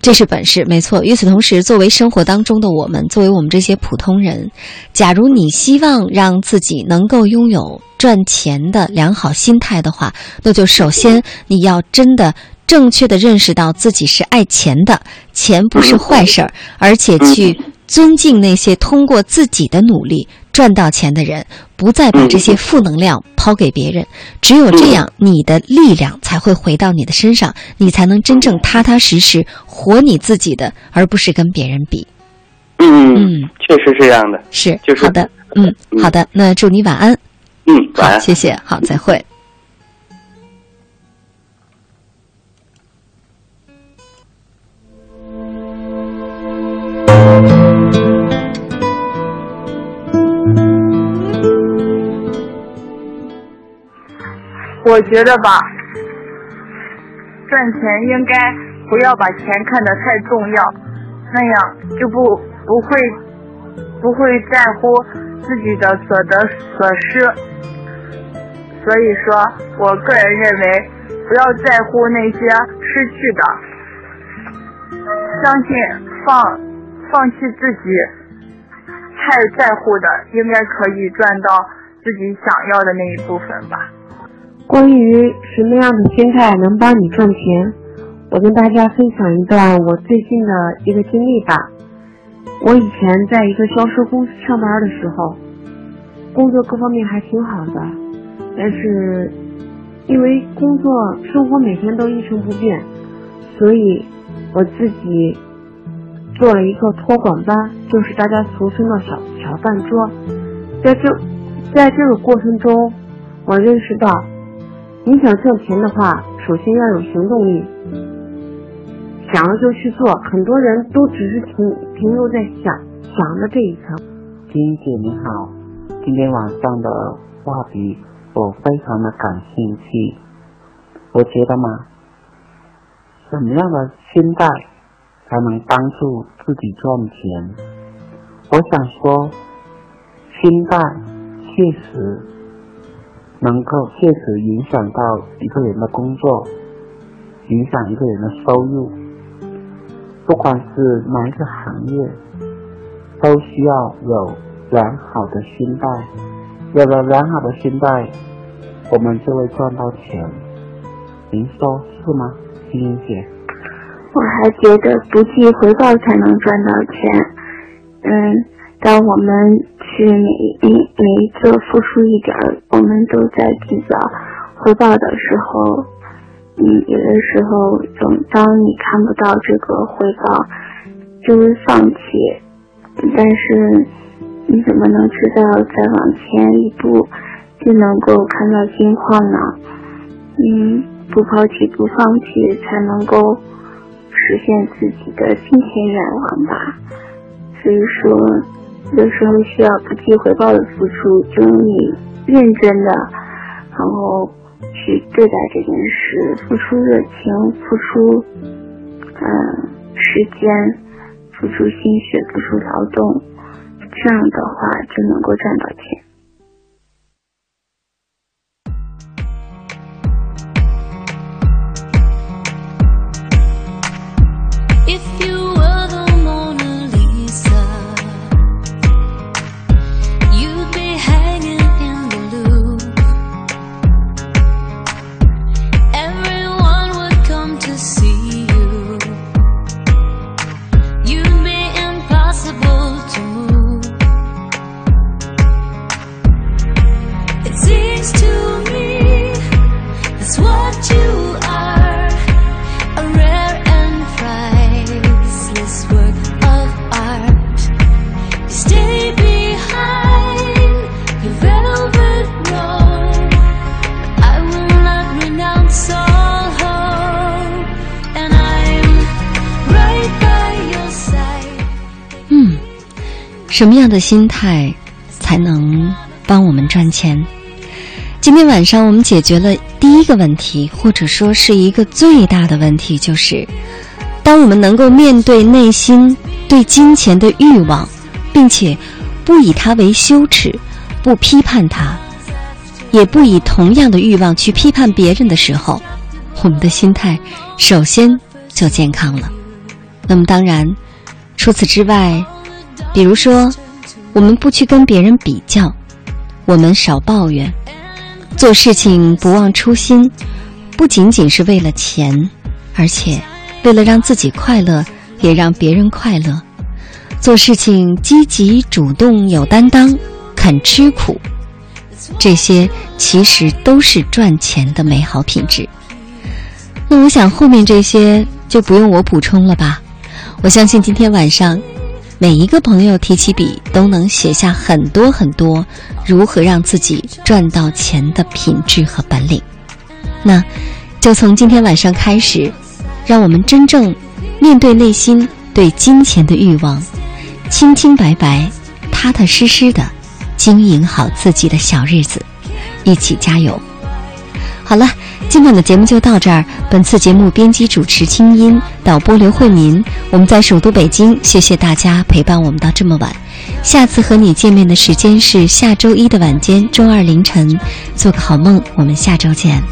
这是本事，没错。与此同时，作为生活当中的我们，作为我们这些普通人，假如你希望让自己能够拥有赚钱的良好心态的话，那就首先你要真的正确的认识到自己是爱钱的，钱不是坏事儿，而且去。尊敬那些通过自己的努力赚到钱的人，不再把这些负能量抛给别人。只有这样，你的力量才会回到你的身上，你才能真正踏踏实实活你自己的，而不是跟别人比。嗯嗯，确实是这样的。是，就是好的。嗯，好的。那祝你晚安。嗯，晚安。谢谢。好，再会。我觉得吧，赚钱应该不要把钱看得太重要，那样就不不会不会在乎自己的所得所失。所以说我个人认为，不要在乎那些失去的，相信放放弃自己太在乎的，应该可以赚到自己想要的那一部分吧。关于什么样的心态能帮你赚钱，我跟大家分享一段我最近的一个经历吧。我以前在一个销售公司上班的时候，工作各方面还挺好的，但是因为工作生活每天都一成不变，所以我自己做了一个托管班，就是大家俗称的小小饭桌。在这在这个过程中，我认识到。你想赚钱的话，首先要有行动力，想了就去做。很多人都只是停停留在想想的这一层。金姐你好，今天晚上的话题我非常的感兴趣。我觉得嘛，什么样的心态才能帮助自己赚钱？我想说，心态确实。能够确实影响到一个人的工作，影响一个人的收入。不管是哪一个行业，都需要有良好的心态。有了良好的心态，我们就会赚到钱。您说是吗，金英姐？我还觉得不计回报才能赚到钱。嗯。当我们去每一每一个付出一点儿，我们都在计较回报的时候，嗯，有的时候，总当你看不到这个回报，就会放弃。但是，你怎么能知道再往前一步就能够看到金矿呢？嗯，不抛弃不放弃，才能够实现自己的金钱愿望吧。所以说。有时候需要不计回报的付出，就用你认真的，然后去对待这件事，付出热情，付出嗯时间，付出心血，付出劳动，这样的话就能够赚到钱。么样的心态才能帮我们赚钱？今天晚上我们解决了第一个问题，或者说是一个最大的问题，就是当我们能够面对内心对金钱的欲望，并且不以它为羞耻，不批判它，也不以同样的欲望去批判别人的时候，我们的心态首先就健康了。那么当然，除此之外。比如说，我们不去跟别人比较，我们少抱怨，做事情不忘初心，不仅仅是为了钱，而且为了让自己快乐，也让别人快乐。做事情积极主动、有担当，肯吃苦，这些其实都是赚钱的美好品质。那我想后面这些就不用我补充了吧？我相信今天晚上。每一个朋友提起笔，都能写下很多很多如何让自己赚到钱的品质和本领。那，就从今天晚上开始，让我们真正面对内心对金钱的欲望，清清白白、踏踏实实的经营好自己的小日子，一起加油！好了，今晚的节目就到这儿。本次节目编辑主持清音，导播刘慧民。我们在首都北京，谢谢大家陪伴我们到这么晚。下次和你见面的时间是下周一的晚间，周二凌晨。做个好梦，我们下周见。